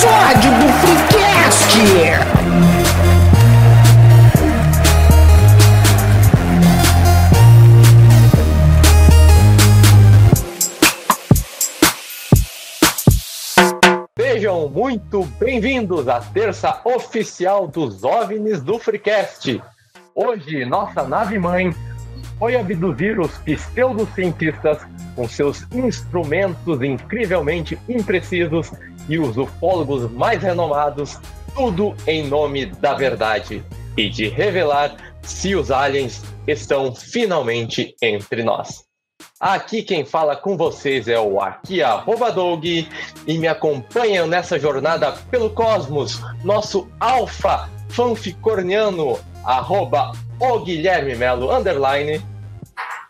episódio do Freecast! Sejam muito bem-vindos à terça oficial dos OVNIs do Freecast. Hoje, nossa nave-mãe foi abduzir os pseudocientistas com seus instrumentos incrivelmente imprecisos e os ufólogos mais renomados, tudo em nome da verdade e de revelar se os aliens estão finalmente entre nós. Aqui quem fala com vocês é o Aqui arroba Doug e me acompanham nessa jornada pelo cosmos, nosso alfa fanficorniano, arroba o Guilherme Melo, underline.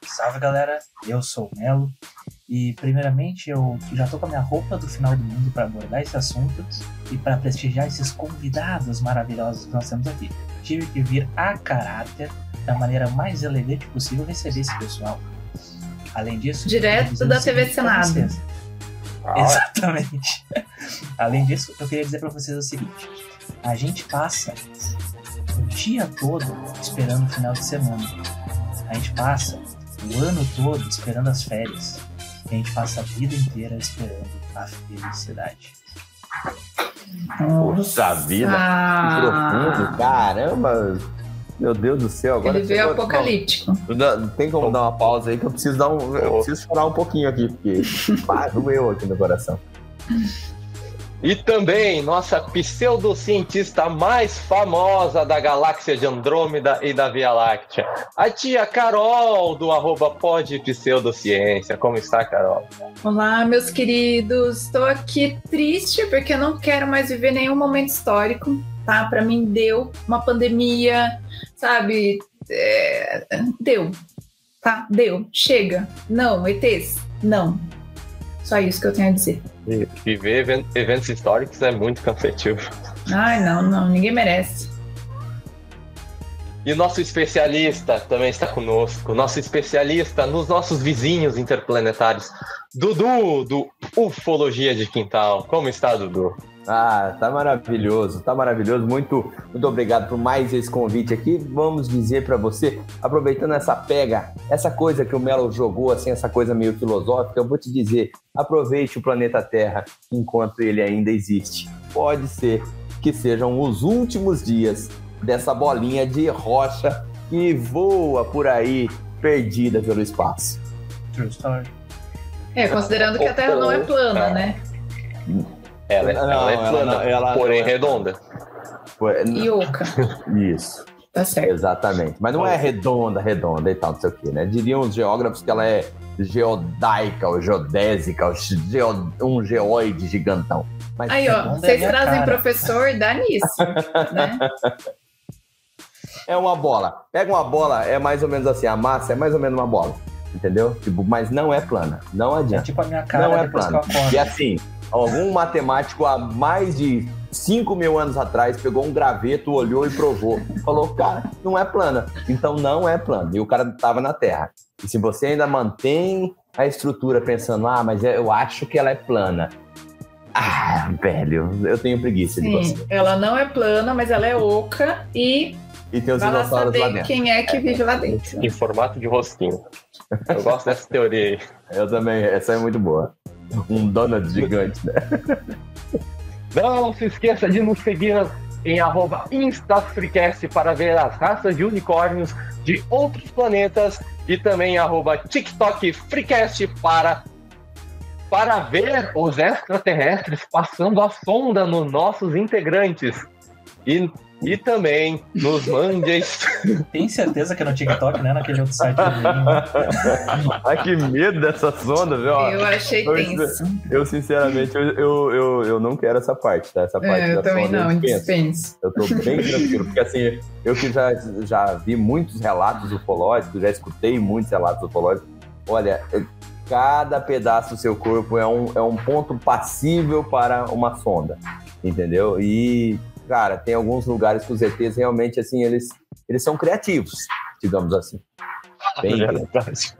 Salve galera, eu sou o Melo e primeiramente eu já tô com a minha roupa do final do mundo para abordar esse assunto e para prestigiar esses convidados maravilhosos que nós temos aqui. Tive que vir a caráter da maneira mais elegante possível receber esse pessoal. Além disso, Direto da TV Senado. Ah. Exatamente. Além disso, eu queria dizer para vocês o seguinte: a gente passa o dia todo esperando o final de semana. A gente passa o ano todo esperando as férias. E a gente passa a vida inteira esperando a felicidade. Puxa vida, que profundo, caramba! Meu Deus do céu, agora. Ele veio apocalíptico. Não, tem como dar uma pausa aí que eu preciso dar um. Eu preciso chorar um pouquinho aqui, porque ah, doeu aqui no coração. E também nossa pseudocientista mais famosa da galáxia de Andrômeda e da Via Láctea, a tia Carol, do arroba Pod Pseudociência. Como está, Carol? Olá, meus queridos. Estou aqui triste porque eu não quero mais viver nenhum momento histórico, tá? Para mim deu uma pandemia, sabe? É, Deu, tá? Deu. Chega. Não, ETs, não. Só isso que eu tenho a dizer. Viver even- eventos históricos é muito cansativo. Ai, não, não, ninguém merece. E nosso especialista também está conosco, nosso especialista nos nossos vizinhos interplanetários, Dudu, do Ufologia de Quintal. Como está, Dudu? Ah, tá maravilhoso, tá maravilhoso. Muito, muito obrigado por mais esse convite aqui. Vamos dizer pra você, aproveitando essa pega, essa coisa que o Melo jogou, assim, essa coisa meio filosófica, eu vou te dizer: aproveite o planeta Terra enquanto ele ainda existe. Pode ser que sejam os últimos dias dessa bolinha de rocha que voa por aí, perdida pelo espaço. True story. É, considerando que a Terra não é plana, né? Ela, Não, ela é ela plana, não- ela porém é redonda. E oca. Isso. Tá certo. Exatamente. Mas não é redonda, redonda e tal, não sei o quê, né? Diriam os geógrafos que ela é geodaica ou geodésica, ou geo- um geoide gigantão. Mas Aí, ó, é vocês minha trazem cara. professor, dá nisso, né? é uma bola. Pega uma bola, é mais ou menos assim, a massa é mais ou menos uma bola. Entendeu? Tipo, mas não é plana. Não É adianta. tipo a minha cara Não é acordo. E assim, algum matemático há mais de 5 mil anos atrás pegou um graveto, olhou e provou. Falou, cara, não é plana. Então não é plana. E o cara estava na Terra. E se você ainda mantém a estrutura pensando, ah, mas eu acho que ela é plana. Ah, velho, eu tenho preguiça de Sim, você. ela não é plana, mas ela é oca e E tem os vai dinossauros lá dentro. quem é que vive lá dentro. Em formato de rosquinho. Eu gosto dessa teoria aí. Eu também, essa é muito boa. Um donut gigante, né? Não se esqueça de nos seguir em arroba InstaFreecast para ver as raças de unicórnios de outros planetas e também arroba TikTok Freecast para, para ver os extraterrestres passando a sonda nos nossos integrantes. E, e também nos mande Tem certeza que é no TikTok, né? Naquele outro site do Durinho. Ai, que medo dessa sonda, viu? Eu achei Pois tenso. Eu, sinceramente, eu, eu, eu, eu não quero essa parte, tá? Essa parte É, eu da também sonda não, eu dispenso. dispenso. Eu tô bem tranquilo, porque assim, eu que já, já vi muitos relatos ufológicos, já escutei muitos relatos ufológicos. Olha, é, cada pedaço do seu corpo é um, é um ponto passível para uma sonda, entendeu? E, cara, tem alguns lugares que os ETs realmente, assim, eles, eles são criativos, digamos assim. Bem, Verdade.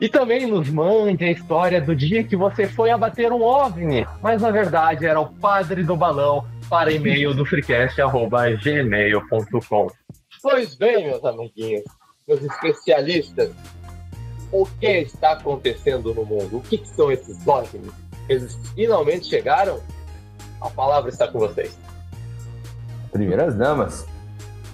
E também nos mande a história do dia que você foi abater um OVNI, mas na verdade era o padre do balão para e-mail do freecast.gmail.com. Pois bem, meus amiguinhos, meus especialistas, o que está acontecendo no mundo? O que, que são esses OVNIs? Eles finalmente chegaram? A palavra está com vocês. Primeiras damas.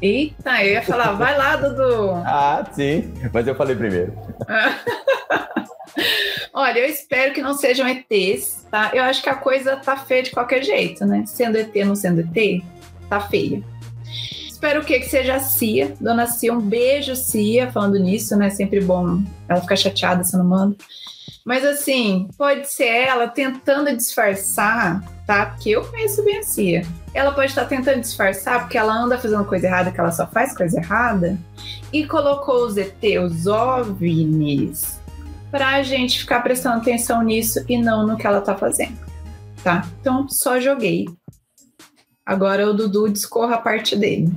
Eita, eu ia falar, vai lá, Dudu. Ah, sim. Mas eu falei primeiro. Olha, eu espero que não sejam ETs, tá? Eu acho que a coisa tá feia de qualquer jeito, né? Sendo ET não sendo ET, tá feia. Espero o quê? Que seja a Cia, Dona Cia, um beijo, Cia, falando nisso, né? Sempre bom ela ficar chateada se eu não mando. Mas assim, pode ser ela tentando disfarçar, tá? Porque eu conheço bem a Cia. Ela pode estar tentando disfarçar porque ela anda fazendo coisa errada, que ela só faz coisa errada, e colocou os ET, os OVNIs, pra gente ficar prestando atenção nisso e não no que ela tá fazendo, tá? Então, só joguei. Agora o Dudu discorra a parte dele.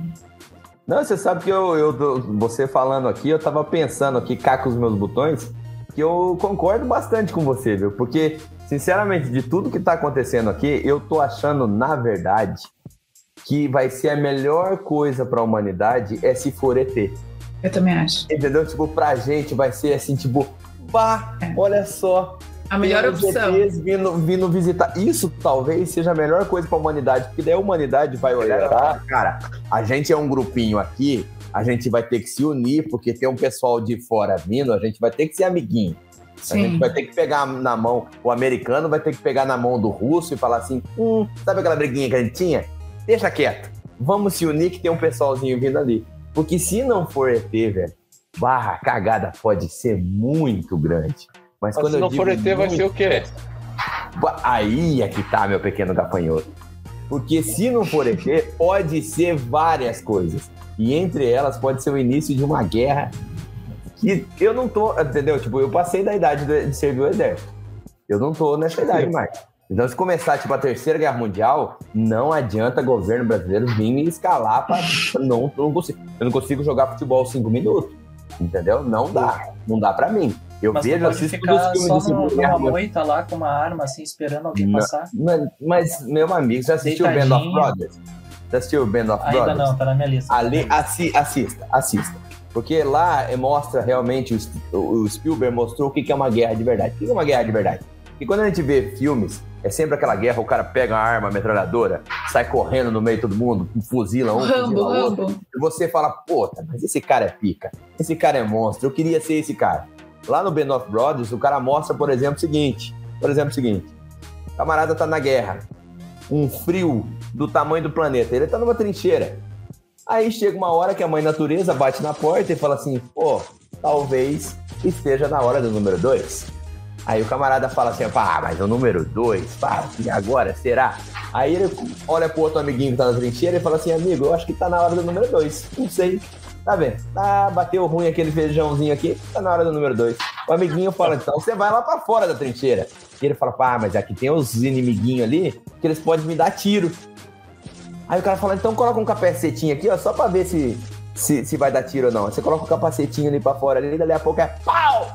Não, você sabe que eu, eu você falando aqui, eu tava pensando aqui, cá com os meus botões, que eu concordo bastante com você, viu? Porque, sinceramente, de tudo que tá acontecendo aqui, eu tô achando, na verdade, que vai ser a melhor coisa para a humanidade é se for ET. Eu também acho. Entendeu? Tipo, pra gente vai ser assim, tipo, pá, É. olha só. A melhor opção. ETs vindo, vindo visitar. Isso talvez seja a melhor coisa pra humanidade, porque daí a humanidade vai olhar e falar, cara, a gente é um grupinho aqui, a gente vai ter que se unir, porque tem um pessoal de fora vindo, a gente vai ter que ser amiguinho. A gente Sim. vai ter que pegar na mão, o americano vai ter que pegar na mão do russo e falar assim: hum, sabe aquela briguinha que a gente tinha? Deixa quieto. Vamos se unir que tem um pessoalzinho vindo ali. Porque se não for ET, velho, barra, a cagada pode ser muito grande. Mas, Mas quando se eu não digo for ET, vai muito, ser o quê? Aí é que tá, meu pequeno gafanhoto. Porque se não for ET, pode ser várias coisas. E entre elas pode ser o início de uma guerra que eu não tô, entendeu? Tipo, eu passei da idade de servir o exército. Eu não tô nessa idade mais. Então, se começar, tipo, a terceira guerra mundial, não adianta governo brasileiro vir me escalar pra. Não, não consigo. Eu não consigo jogar futebol cinco minutos. Entendeu? Não dá. Não dá pra mim. Eu Mas vejo, assisto todos os ficar filmes só no- numa moita lá com uma arma, assim, esperando alguém Não. passar. Mas, mas, meu amigo, você assistiu o Band of. Brothers? Você assistiu o Band of Ainda Brothers? não, tá na minha lista. Ali, assi- assista, assista. Porque lá eh, mostra realmente, o, o Spielberg mostrou o que é uma guerra de verdade. O que que é uma guerra de verdade? E quando a gente vê filmes, é sempre aquela guerra, o cara pega uma arma, uma metralhadora, sai correndo no meio de todo mundo, fuzila um, Rambo, fuzila outro. Rambo. E você fala, puta, mas esse cara é pica, esse cara é monstro, eu queria ser esse cara. Lá no Band of Brothers, o cara mostra, por exemplo, o seguinte, por exemplo, o seguinte, o camarada tá na guerra, um frio do tamanho do planeta, ele tá numa trincheira. Aí chega uma hora que a mãe natureza bate na porta e fala assim, pô, talvez esteja na hora do número dois. Aí o camarada fala assim, pá, mas o número dois, pá, e agora, será? Aí ele olha pro outro amiguinho que tá na trincheira e fala assim, amigo, eu acho que tá na hora do número dois. Não sei. Tá vendo? Tá, bateu ruim aquele feijãozinho aqui, tá na hora do número dois. O amiguinho fala, então você vai lá pra fora da trincheira. E ele fala, pá, mas aqui tem os inimiguinhos ali que eles podem me dar tiro. Aí o cara fala, então coloca um capacetinho aqui, ó, só pra ver se, se, se vai dar tiro ou não. Você coloca o capacetinho ali pra fora ali, dali a pouco é pau!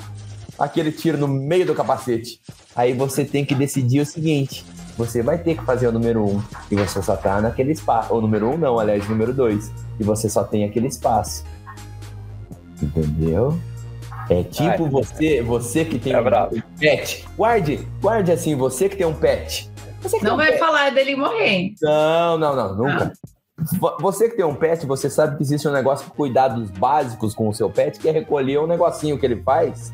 Aquele tiro no meio do capacete. Aí você tem que decidir o seguinte: você vai ter que fazer o número um e você só tá naquele espaço. O número um não, aliás, número dois. E você só tem aquele espaço. Entendeu? É tipo Ai. você, você que tem É um bravo. pet. Guarde, guarde assim, você que tem um pet. Você que Não um vai pet. falar dele morrer. Não, não, não, nunca. Vo- Você que tem um pet, você sabe que existe um negócio de cuidados básicos com o seu pet, que é recolher um negocinho que ele faz,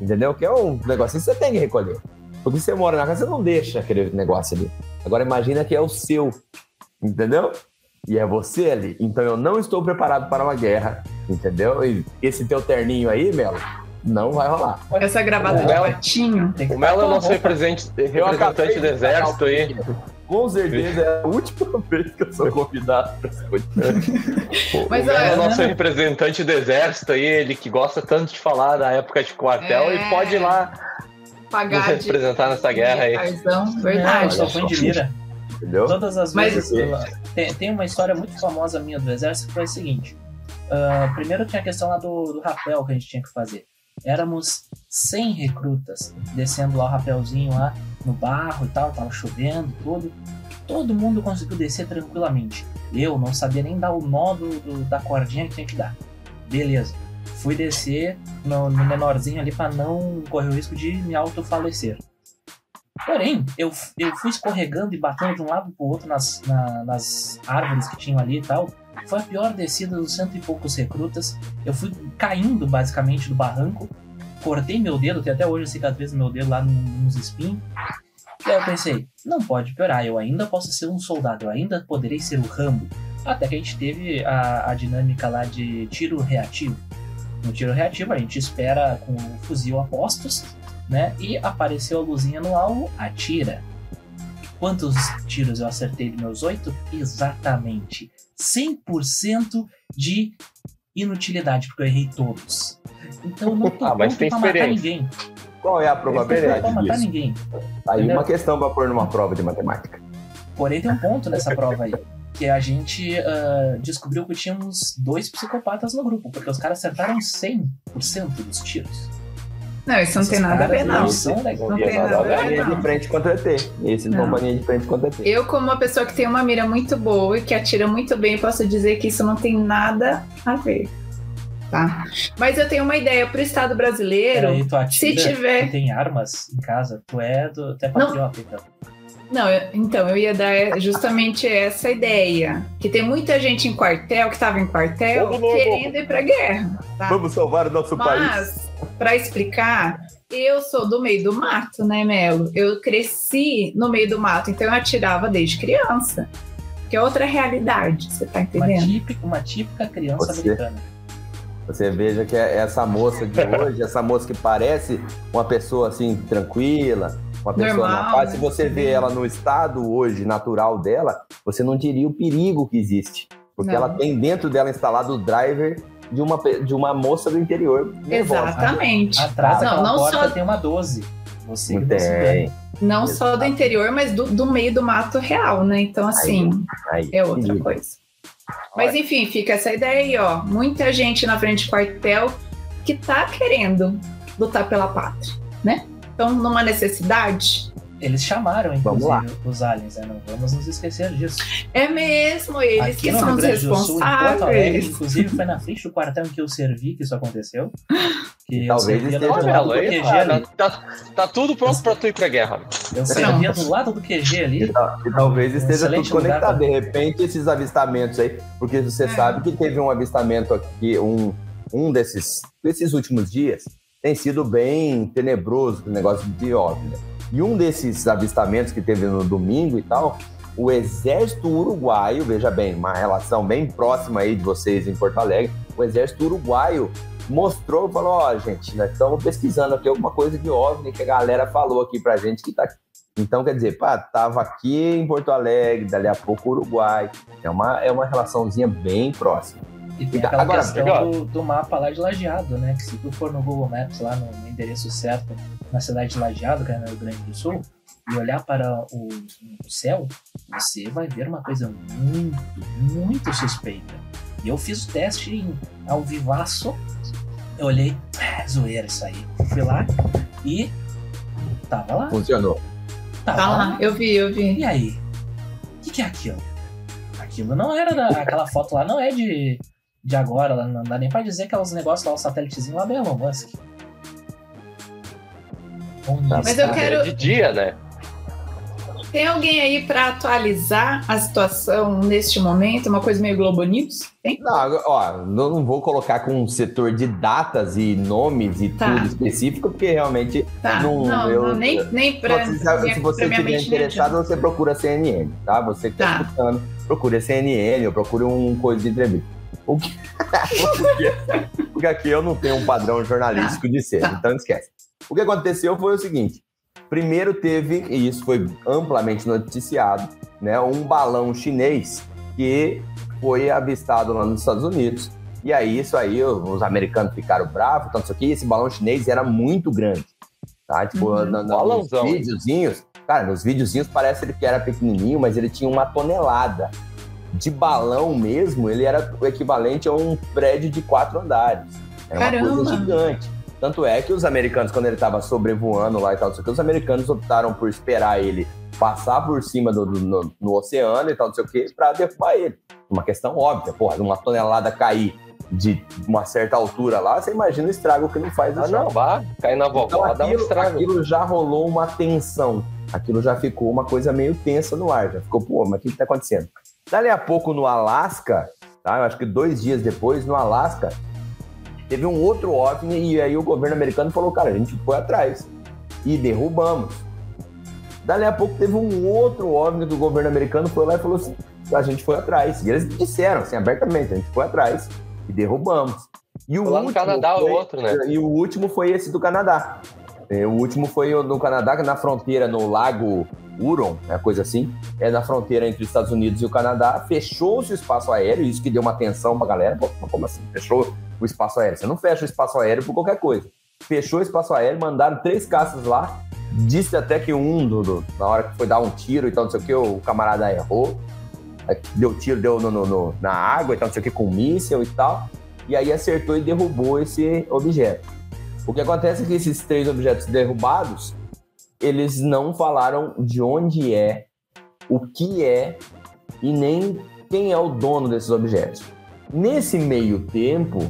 entendeu? Que é um negocinho que você tem que recolher. Porque você mora na casa, você não deixa aquele negócio ali. Agora imagina que é o seu, entendeu? E é você ali. Então eu não estou preparado para uma guerra, entendeu? E esse teu terninho aí, Melo, não vai rolar. Essa gravata de Ela- patinho. O Melo é nosso representante de do exército o aí. Com certeza é a última vez que eu sou convidado para esse podcast. Mas o Melo é nosso representante do exército aí, ele que gosta tanto de falar da época de quartel É. e pode ir lá nos pagar de representar nessa guerra aí. Não, verdade. só foi de mira. Entendeu? Todas as Mas- vezes. eu- tem, tem uma história muito famosa minha do exército que foi a seguinte. Ah, primeiro tinha a questão lá do, do rapel que a gente tinha que fazer. Éramos 100 recrutas descendo lá o rapelzinho lá no barro e tal, tava chovendo, tudo. Todo mundo conseguiu descer tranquilamente. Eu não sabia nem dar o nó do, do- da cordinha que tinha que dar. Beleza. Fui descer no, no menorzinho ali para não correr o risco de me autofalecer. Porém, eu, eu fui escorregando e batendo de um lado pro outro nas, na- nas árvores que tinham ali e tal. Foi a pior descida dos cento e poucos recrutas. Eu fui caindo basicamente do barranco. Cortei meu dedo, tem até hoje a cicatriz do meu dedo lá nos espinhos. E aí eu pensei, não pode piorar, eu ainda posso ser um soldado, eu ainda poderei ser o Rambo. Até que a gente teve a, a dinâmica lá de tiro reativo. No tiro reativo, a gente espera com o fuzil a postos, né? E apareceu a luzinha no alvo, atira. Quantos tiros eu acertei de meus oito? Exatamente. 100% de inutilidade, porque eu errei todos. Então eu não tô Ah, mas tem pra matar ninguém. Qual é a Eu não probabilidade pra matar disso? ninguém. Aí Entendeu? uma questão pra pôr numa prova de matemática. Porém, tem um ponto nessa prova aí. Que a gente ah, descobriu que tínhamos dois psicopatas no grupo, porque os caras acertaram 100% dos tiros. Não, isso não tem nada a ver, não. são legais. Não tem nada a ver, linha não. de frente contra ET. Esse não linha de frente contra ET. Eu, como uma pessoa que tem uma mira muito boa e que atira muito bem, posso dizer que isso não tem nada a ver. Tá? Mas eu tenho uma ideia pro Estado brasileiro. Peraí, tu atira, se tiver- tu tem armas em casa, tu é, do, tu é Não. patriota, então. Não, eu- então, eu ia dar justamente essa ideia. Que tem muita gente em quartel, que tava em quartel, no querendo ir pra guerra. Tá? Vamos salvar o nosso país. Mas, pra explicar, eu sou do meio do mato, né, Melo? Eu cresci no meio do mato, então eu atirava desde criança. Que é outra realidade, você tá Uma entendendo? típica, uma típica criança Você- americana. Você veja que é essa moça de hoje, essa moça que parece uma pessoa assim, tranquila, uma pessoa Normal, na paz, né? se você vê ela no estado hoje natural dela, você não diria o perigo que existe. Porque Não. ela tem dentro dela instalado o driver de uma, de uma moça do interior. nervosa. Exatamente. Atrás Não, não porta só, tem uma 12. Você não tem. não só do interior, mas do, do meio do mato real, né? Então, assim, Aí, é outra coisa. Mas enfim, fica essa ideia aí, ó. Muita gente na frente de quartel que tá querendo lutar pela pátria, né? Então, numa necessidade, Eles chamaram, inclusive, os aliens, né? Não vamos nos esquecer disso. é mesmo eles Aqui que no são Rio os Grande do Sul, em Porto Alegre, responsáveis. inclusive foi na frente do quartel em que eu servi que isso aconteceu. Que eu Talvez servia esteja do lado do QG cara, ali. tá, tá tudo pronto pra tu ir pra guerra. Eu servia do lado do QG ali. E, e talvez Um esteja tudo conectado. pra- De repente, esses avistamentos aí, porque você É. sabe que teve um avistamento aqui, um, um desses, desses últimos dias, tem sido bem tenebroso o negócio de né? E um desses avistamentos que teve no domingo e tal, o exército uruguaio, veja bem, uma relação bem próxima aí de vocês em Porto Alegre, o exército uruguaio mostrou, falou, ó, gente, nós estamos pesquisando aqui alguma coisa de OVNI que a galera falou aqui pra gente que tá então, quer dizer, pá, tava aqui em Porto Alegre, dali a pouco Uruguai. É uma, é uma relaçãoa bem próxima. E tem aquela agora, questão do, do mapa lá de Lajeado, né? Que se tu for no Google Maps lá no endereço certo, na cidade de Lajeado, que é no Rio Grande do Sul, e olhar para o, o céu, você vai ver uma coisa muito, muito suspeita. E eu fiz o teste em, ao vivaço, eu olhei, ah, zoeira isso aí. Fui lá e tava lá, Funcionou. tava Tá lá. lá, eu vi, eu vi. E aí? O que, que é aquilo? Aquilo não era da, aquela foto lá, não é de, de agora, não dá nem pra dizer que é os negócios lá, o satélitezinho lá do Elon Musk. Tá, Mas está? eu quero- É de dia, né? Tem alguém aí pra atualizar a situação neste momento? Uma coisa meio Globo News? Tem? Não, ó, eu não vou colocar com um setor de datas e nomes e Tá. tudo específico, porque realmente, Tá. Não, Não, eu- não, nem, nem pra. se, se você estiver mente interessado, você procura CNN, tá? Você que tá, Tá. escutando, procura CNN ou procure um coisa de entrevista. O que... porque, porque aqui eu não tenho um padrão jornalístico de ser, Tá. então esquece. O que aconteceu foi o seguinte: primeiro teve, e isso foi amplamente noticiado, né, um balão chinês que foi avistado lá nos Estados Unidos. E aí, isso aí, os americanos ficaram bravos, tanto isso aqui, esse balão chinês era muito grande. Tá? Tipo, Uhum. na- na- nos videozinhos, cara, nos videozinhos parece que era pequenininho, mas ele tinha uma tonelada. De balão mesmo, ele era o equivalente a um prédio de quatro andares. Era uma Caramba! coisa gigante. Tanto é que os americanos, quando ele estava sobrevoando lá e tal, os americanos optaram por esperar ele passar por cima do, do no, no, oceano e tal, não sei o quê, para derrubar ele. Uma questão óbvia, porra, uma tonelada cair de uma certa altura lá, você imagina o estrago que não faz. Ah, não, vá, cair na vovó, então, dá um estrago. Aquilo já rolou uma tensão, aquilo já ficou uma coisa meio tensa no ar, já ficou, pô, mas o que, que tá acontecendo? Dali a pouco no Alasca, tá? Eu acho que dois dias depois, no Alasca, teve um outro OVNI e aí o governo americano falou, cara, a gente foi atrás e derrubamos. Dali a pouco teve um outro OVNI do governo americano foi lá e falou assim, a gente foi atrás. E eles disseram assim abertamente, a gente foi atrás e derrubamos. E o lá último Canadá foi, outro, né? E o último foi esse do Canadá. É, o último foi no Canadá, na fronteira, no Lago Huron, é coisa assim. É na fronteira entre os Estados Unidos e o Canadá. Fechou-se o espaço aéreo, isso que deu uma atenção pra galera. Pô, como assim? Fechou o espaço aéreo? Você não fecha o espaço aéreo por qualquer coisa. Fechou o espaço aéreo, mandaram três caças lá. Disse até que um, do, do, na hora que foi dar um tiro e tal, não sei o que, o camarada errou. Deu tiro, deu no, no, no, na água e tal, não sei o que, com míssel e tal. E aí acertou e derrubou esse objeto. O que acontece é que esses três objetos derrubados, eles não falaram de onde é, o que é e nem quem é o dono desses objetos. Nesse meio tempo,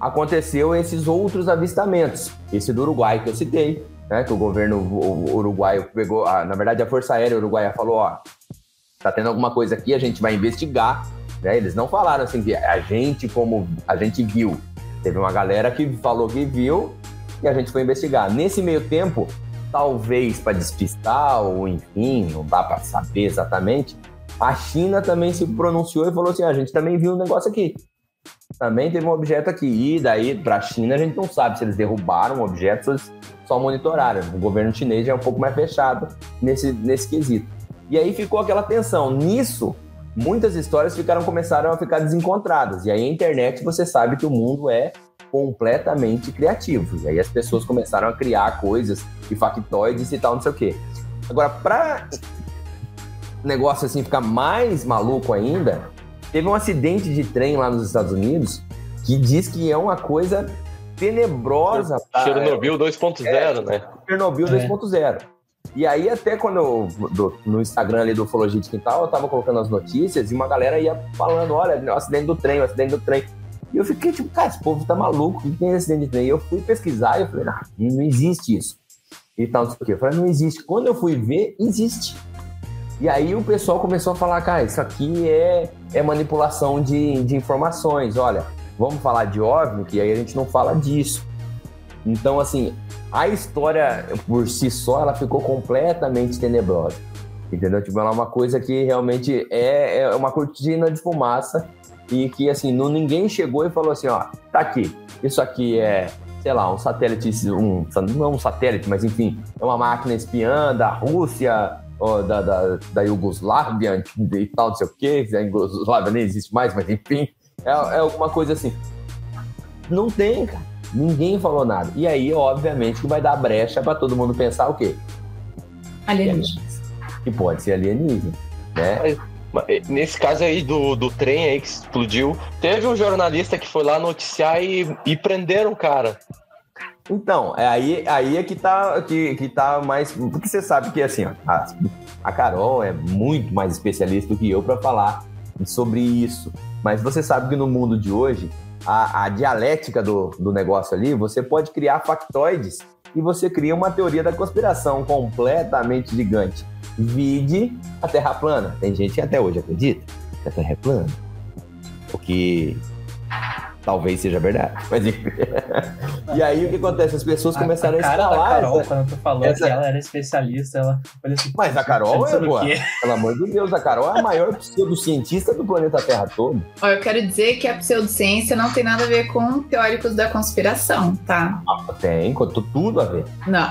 aconteceu esses outros avistamentos. Esse do Uruguai que eu citei, né, que o governo uruguaio pegou, a, na verdade a Força Aérea Uruguaia falou, ó, tá tendo alguma coisa aqui, a gente vai investigar. Né? Eles não falaram assim que a gente como a gente viu. Teve uma galera que falou que viu e a gente foi investigar. Nesse meio tempo, talvez para despistar ou enfim, não dá para saber exatamente, a China também se pronunciou e falou assim: ah, a gente também viu um negócio aqui. Também teve um objeto aqui. E daí, para a China, a gente não sabe se eles derrubaram o objeto só monitoraram. O governo chinês já é um pouco mais fechado nesse, nesse quesito. E aí ficou aquela tensão. Nisso, muitas histórias ficaram começaram a ficar desencontradas. E aí a internet, você sabe que o mundo é completamente criativo. E aí as pessoas começaram a criar coisas e factoides e tal, não sei o quê. Agora, para negócio assim ficar mais maluco ainda, teve um acidente de trem lá nos Estados Unidos que diz que é uma coisa tenebrosa. Chernobyl 2.0, é, né? Chernobyl é. 2.0. E aí, até quando eu, do, no Instagram ali do Ufologia de Quintal, eu tava colocando as notícias e uma galera ia falando: olha, o acidente do trem, o acidente do trem. E eu fiquei tipo, cara, esse povo tá maluco, o que tem acidente de trem? E eu fui pesquisar e eu falei, não, não existe isso. E tal, não sei o quê. Eu falei, não existe. Quando eu fui ver, existe. E aí o pessoal começou a falar, cara, isso aqui é, é manipulação de, de informações. Olha, vamos falar de OVNI, que aí a gente não fala disso. Então, assim, a história por si só, ela ficou completamente tenebrosa. Entendeu? Tipo, ela é uma coisa que realmente é, é uma cortina de fumaça e que, assim, não, ninguém chegou e falou assim, ó, tá aqui, isso aqui é, sei lá, um satélite, um, não um satélite, mas enfim, é uma máquina espiã da Rússia, da, da, da Iugoslávia e tal, não sei o quê, a Iugoslávia nem existe mais, mas enfim, é, é alguma coisa assim. Não tem, cara. Ninguém falou nada. E aí, obviamente, que vai dar brecha para todo mundo pensar o quê? Alienígenas. Que pode ser alienígena, né? Nesse caso aí do, do trem aí que explodiu, teve um jornalista que foi lá noticiar e, e prenderam o cara. Então, é aí, aí é que tá, que, que tá mais. Porque você sabe que assim, ó, a, a Carol é muito mais especialista do que eu para falar sobre isso. Mas você sabe que no mundo de hoje, a, a dialética do, do negócio ali, você pode criar factoides e você cria uma teoria da conspiração completamente gigante. Vide a Terra plana. Tem gente que até hoje acredita que a Terra é plana. O que talvez seja verdade. Mas enfim. e aí o que acontece? As pessoas começaram a, a, a cara Da Carol, essa, quando tu falou essa... que ela era especialista, ela falou assim. Mas a Carol é, boa. Pelo amor de Deus, a Carol é a maior pseudocientista do planeta Terra todo. Ó, eu quero dizer que a pseudociência não tem nada a ver com teóricos da conspiração, tá? Ah, tem, tudo a ver. Não.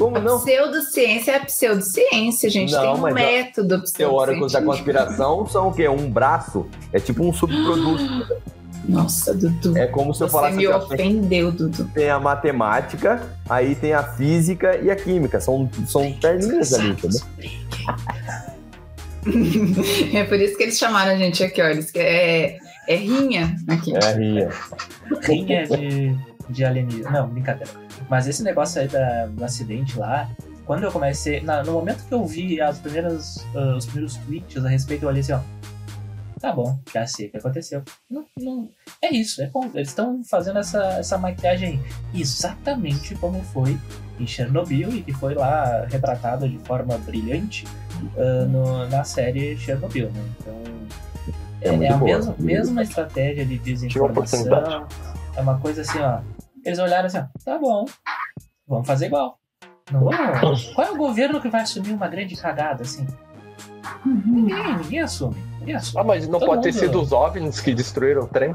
Como a não? Pseudociência é pseudociência, gente. Não, Tem um método Teóricos da conspiração são o quê? Um braço. É tipo um subproduto. Nossa, Dudu. É como se eu falasse. Você me ofendeu, Dudu. Tem a matemática, aí tem a física e a química. São, são perninhas ali, entendeu? é por isso que eles chamaram a gente aqui, olha. É, é rinha aqui. É rinha. Rinha de de alienígena. Não, brincadeira. Mas esse negócio aí da, do acidente lá, quando eu comecei. Na, no momento que eu vi as primeiras, uh, os primeiros tweets a respeito, eu olhei assim, ó. Tá bom, já sei o que aconteceu. Não, não, é isso, é. Eles estão fazendo essa, essa maquiagem exatamente como foi em Chernobyl e que foi lá retratado de forma brilhante uh, no, na série Chernobyl, né? Então. É É, muito a boa. mesma, mesma estratégia de desinformação. É uma coisa assim, ó. Eles olharam assim, ó, tá bom, vamos fazer igual. Não vamos. Qual é o governo que vai assumir uma grande cagada assim? Ninguém, ninguém assume. Assume. Ah, mas não Todo pode ter mundo- sido os OVNIs que destruíram o trem?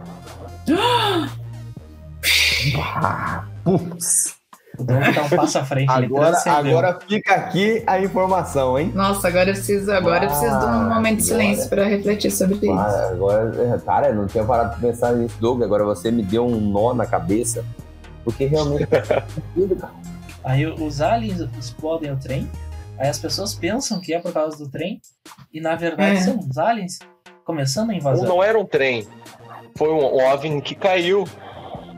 Ah, putz. Doug tá um passo à frente. Agora, agora fica aqui a informação, hein? Nossa, agora eu preciso, agora eu preciso de um Ah, momento de silêncio para refletir sobre isso. Ah, agora, cara, eu não tinha parado de pensar nisso, Doug. Agora você me deu um nó na cabeça. Porque realmente cara. Aí os aliens explodem o trem. Aí as pessoas pensam que é por causa do trem. E na verdade É. são os aliens começando a invasão. não era um trem. Foi um OVNI que caiu.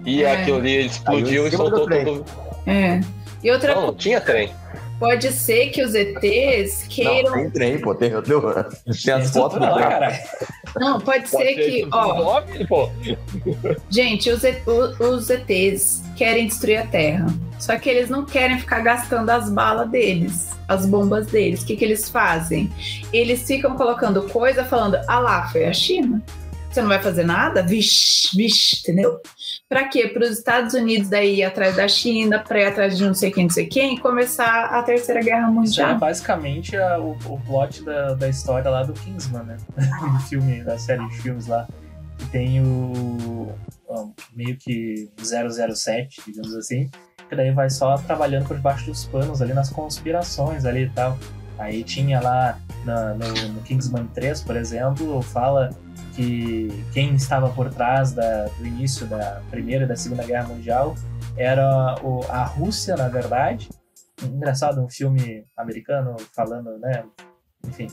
E É. aquilo ali explodiu e soltou tudo. É. E outra Não, não tinha trem. Pode ser que os ETs Não, queiram. tem trem, pô. Tem, tem, tem as fotos do trem. caralho. Não, pode, Pode ser ter que, ó, pô. gente, os, os ETs querem destruir a Terra. Só que eles não querem ficar gastando as balas deles, as bombas deles. O que, que eles fazem? Eles ficam colocando coisa falando, ah lá, foi a China. Você não vai fazer nada? Vixe, vixe, entendeu? Pra quê? Para os Estados Unidos daí ir atrás da China, pra ir atrás de não sei quem, não sei quem, e começar a Terceira Guerra Isso é Mundial. basicamente a- o, o plot da, da história lá do Kingsman, né? do filme, da série de filmes lá. Que tem o. ó, meio que 007, digamos assim. Que daí vai só trabalhando por debaixo dos panos ali nas conspirações ali e tal. Aí tinha lá na- no, no Kingsman 3, por exemplo, fala que quem estava por trás da- do início da Primeira e da Segunda Guerra Mundial era o- a Rússia, na verdade. Engraçado, um filme americano falando, né? Enfim,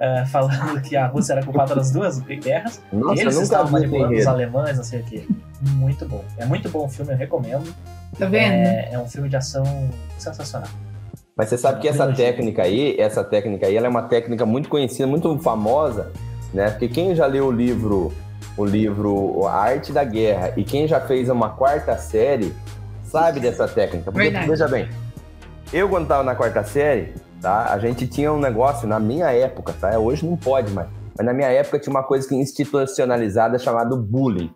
eh, falando que a Rússia era culpada das duas guerras. Nossa, eles estavam manipulando os alemães, não sei o quê. Muito bom. É muito bom o filme, eu recomendo. Tá vendo? É, é um filme de ação sensacional. Mas você sabe que essa técnica aí, essa técnica aí, ela é uma técnica muito conhecida, muito famosa, né? Porque quem já leu o livro, o livro A Arte da Guerra e quem já fez uma quarta série, sabe dessa técnica. Porque, Verdade. veja bem, eu quando tava na quarta série, tá? A gente tinha um negócio na minha época, tá? Hoje não pode mais. Mas na minha época tinha uma coisa que institucionalizada chamada bullying.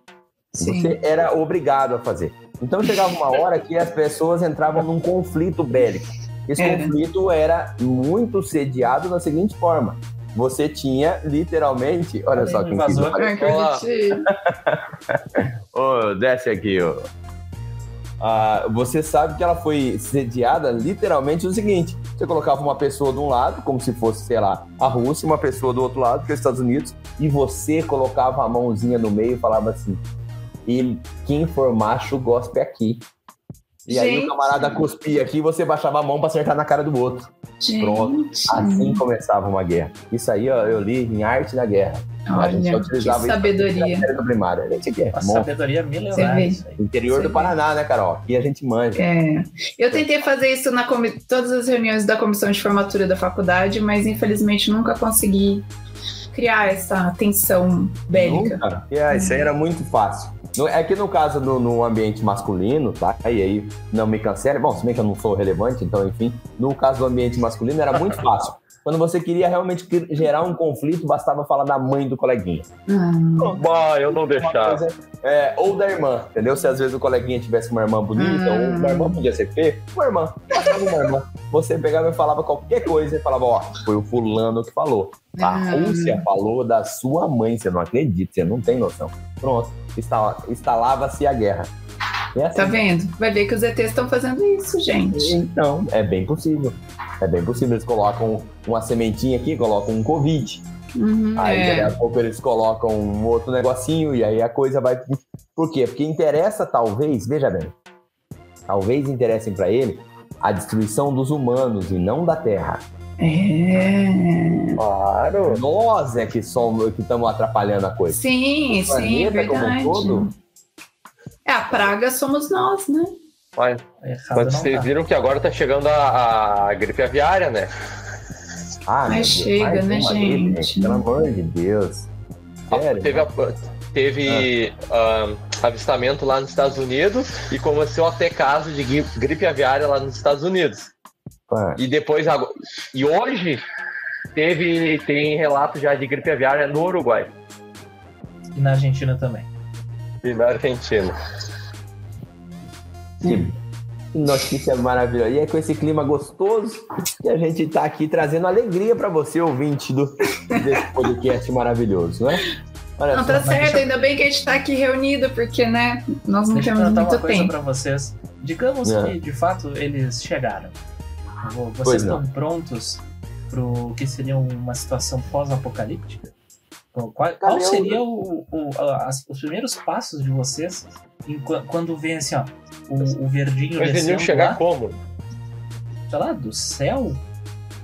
Sim. Você era obrigado a fazer. Então chegava uma hora que as pessoas entravam num conflito bélico. Esse Era. conflito era muito sediado da seguinte forma: você tinha literalmente, olha só aí, um invasor. Que Olá. bonitinho. Ô, desce aqui, ó. Ah, você sabe que ela foi sediada literalmente o seguinte: você colocava uma pessoa de um lado, como se fosse, sei lá, a Rússia, uma pessoa do outro lado, que é os Estados Unidos, e você colocava a mãozinha no meio e falava assim: e quem for macho, gospe aqui. E aí Gente. o camarada cuspia aqui e você baixava a mão pra acertar na cara do outro. Pronto. Gente, Assim começava uma guerra. Isso aí, ó, eu li em Arte da Guerra. a gente só olha, que utilizava isso na sabedoria. série do primário. Gente, que é sabedoria milenar isso. Interior Você do vê. Paraná, né, Carol? Aqui a gente manja. É. Eu tentei fazer isso na comi- todas as reuniões da comissão de formatura da faculdade, mas infelizmente nunca consegui criar essa tensão bélica. Nunca. Ah, isso aí era muito fácil. É que no caso, no, no ambiente masculino, tá? E aí não me cancele. Bom, se bem que eu não sou relevante, então, enfim. No caso do ambiente masculino, era muito fácil. Quando você queria realmente gerar um conflito, bastava falar da mãe do coleguinha. Ah, Bah, eu não deixava. coisa- é, ou da irmã, entendeu? Se às vezes o coleguinha tivesse uma irmã bonita, Hum. ou uma irmã podia ser feia, uma irmã, bastava uma irmã. Você pegava e falava qualquer coisa e falava, ó, foi o fulano que falou. A Ah. Rússia falou da sua mãe, você não acredita, você não tem noção. Pronto, instala- instalava-se a guerra. E assim, tá vendo? Vai ver que os ETs estão fazendo isso, gente. Então, é bem possível. É bem possível. Eles colocam uma sementinha aqui, colocam um Covid. Uhum, Aí é. daqui a pouco eles colocam um outro negocinho e aí a coisa vai. Por quê? Porque interessa, talvez, veja bem, talvez interessem pra ele a destruição dos humanos e não da Terra. É. Claro. Nós é que somos que estamos atrapalhando a coisa. Sim, O sim, planeta como um verdade. todo, É, a praga somos nós, né? Mas, Errado mas vocês tá. viram que agora tá chegando a, a gripe aviária, né? Ah, Mas Deus, chega, né, gente? vez, Pelo amor de Deus. Sério? Teve, a- teve ah, avistamento lá nos Estados Unidos e começou a ter caso de gri- gripe aviária lá nos Estados Unidos. Pá, E depois, agora- e hoje, teve, tem relato já de gripe aviária no Uruguai E na Argentina também. E na Argentina. Que notícia maravilhosa. E é com esse clima gostoso que a gente tá aqui trazendo alegria para você, ouvinte do, desse podcast maravilhoso, né? Olha Não, tá certo, deixa eu- ainda bem que a gente tá aqui reunido, porque, né, nós não Deixa eu temos perguntar muito uma coisa tempo. pra vocês. Digamos É. que, de fato, eles chegaram. Vo- Pois Vocês não. estão prontos pro que seria uma situação pós-apocalíptica? Qual, qual o- seria o, o- a- as- os primeiros passos de vocês em qua- quando vem assim, ó, o, o verdinho Mas eles iam descendo chegar lá, como? sei lá, do céu?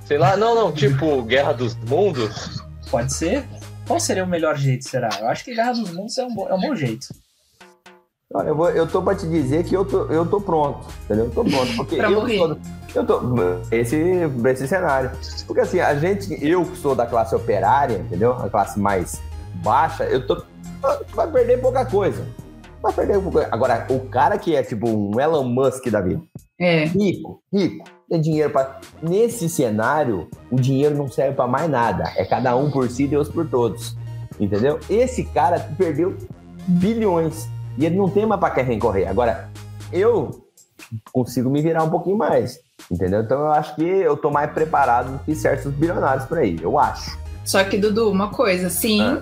Sei lá, não, não, tipo Guerra dos Mundos. Pode ser? Qual seria o melhor jeito, será? Eu acho que Guerra dos Mundos é um, bo- é um bom jeito. Olha, eu, vou, eu tô pra te dizer que eu tô, eu tô pronto, entendeu? Eu tô pronto. Porque eu morrer. Sou, eu tô. Esse, esse cenário. Porque assim, a gente, eu que sou da classe operária, entendeu? A classe mais baixa, eu tô. Vai perder pouca coisa. Vai perder pouca coisa. Agora, o cara que é tipo um Elon Musk da vida, É, rico, rico, tem dinheiro para. Nesse cenário, o dinheiro não serve para mais nada. É cada um por si, Deus por todos. Entendeu? Esse cara perdeu bilhões e ele não tem mais para quem correr. Agora, eu consigo me virar um pouquinho mais. Entendeu? Então eu acho que eu tô mais preparado do que certos bilionários por aí. Eu acho. só que, Dudu, uma coisa, sim, Ah.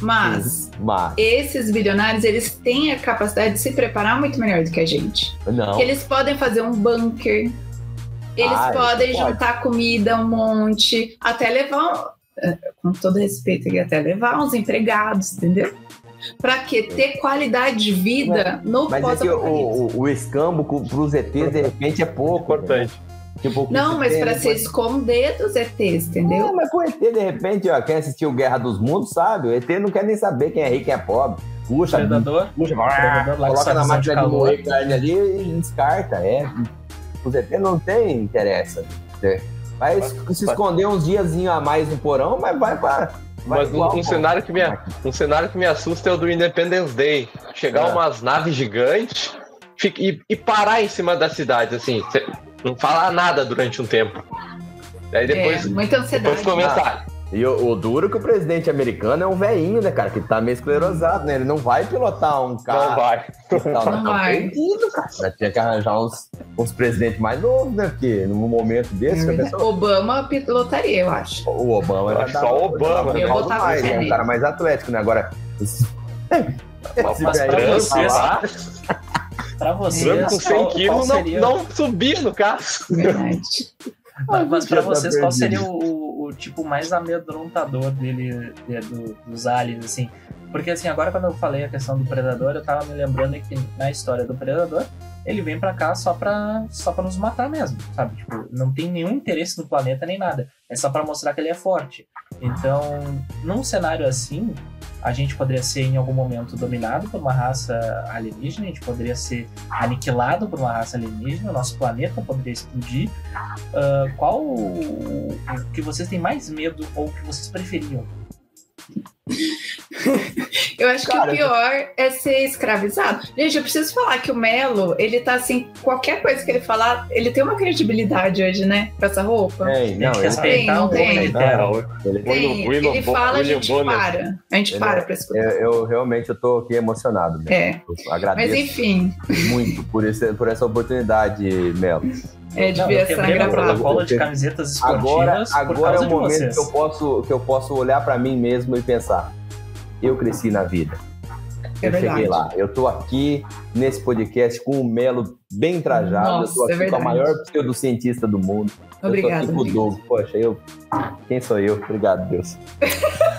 mas Mas, esses bilionários, eles têm a capacidade de se preparar muito melhor do que a gente. não. Eles podem fazer um bunker, eles Ah, podem pode. juntar comida um monte, até levar, eh, com todo respeito até levar uns empregados, entendeu? Pra que ter qualidade de vida no Mas é que o, pós-apocalipse. o, o escambo co- pros ETs, de repente, é pouco. Importante. Tipo, o que Não, mas ali- se esconder dos ETs, É, entendeu? mas com o ET, de repente, ó, quem assistiu Guerra dos Mundos sabe, o ET não quer nem saber quem é rico e quem é pobre. Puxa, Predador, puxa, predador lá com coloca na de máquina de calor. moer carne ali e descarta, é. Os ET não tem interesse. É. Vai se esconder uns diazinhos a mais no porão, mas vai pra... Mas um, igual, um pô. cenário que me, um cenário que me assusta é o do Independence Day. Chegar É. umas naves gigantes fica- e, e parar em cima da cidade, assim. não falar nada durante um tempo. Daí depois, é, muita ansiedade. depois começar. E o, o duro é que o presidente americano é um velhinho, né, cara? Que tá meio esclerosado, né? Ele não vai pilotar um carro. Não vai. Não, Não vai. perdido, cara. Já tinha que arranjar uns, uns presidentes mais novos, né? Porque num momento desse, É pessoa- Obama pilotaria, eu acho. o Obama Eu acho dava- só o Obama, né? um Eu botava mais, né? Um cara mais atlético, né? Agora. esse- Mas pra vocês- Pra vocês, com 100 qual, qual quilos não, seria, não subia no carro. Verdade. mas, mas pra tá vocês, qual seria o tipo mais amedrontador dele, de- do- dos aliens, assim? Porque, assim, agora quando eu falei a questão do Predador, eu tava me lembrando que na história do Predador, ele vem pra cá só pra, só pra nos matar mesmo, sabe? Tipo, não tem nenhum interesse no planeta nem nada. É só pra mostrar que ele é forte. Então, num cenário assim, a gente poderia ser em algum momento dominado por uma raça alienígena, a gente poderia ser aniquilado por uma raça alienígena, o nosso planeta poderia explodir. Ah, qual o, o que vocês têm mais medo ou o que vocês preferiam? Eu acho Cara, que o pior é ser escravizado. Gente, eu preciso falar que o Melo, ele tá assim, qualquer coisa que ele falar, ele tem uma credibilidade hoje, né? Com essa roupa. Tem, não, Tem ele, respeitar Tem, É, ele Tem, fala, a gente para. A gente Ele para é- pra escutar. eu, eu realmente eu tô aqui emocionado. Mesmo. É. Eu Mas agradeço enfim, muito por, esse, por essa oportunidade, Melo. é, Não, devia meu gravado. protocolo de camisetas Agora, esportivas por agora é o momento que eu, posso, que eu posso olhar pra mim mesmo e pensar: eu cresci na vida. É eu cheguei verdade. lá. Eu tô aqui nesse podcast com o Melo bem trajado. Nossa, eu tô aqui é com a maior pseudocientista do mundo. Obrigada. Eu tô aqui com o. Doug. Poxa, eu. Quem sou eu? Obrigado, Deus.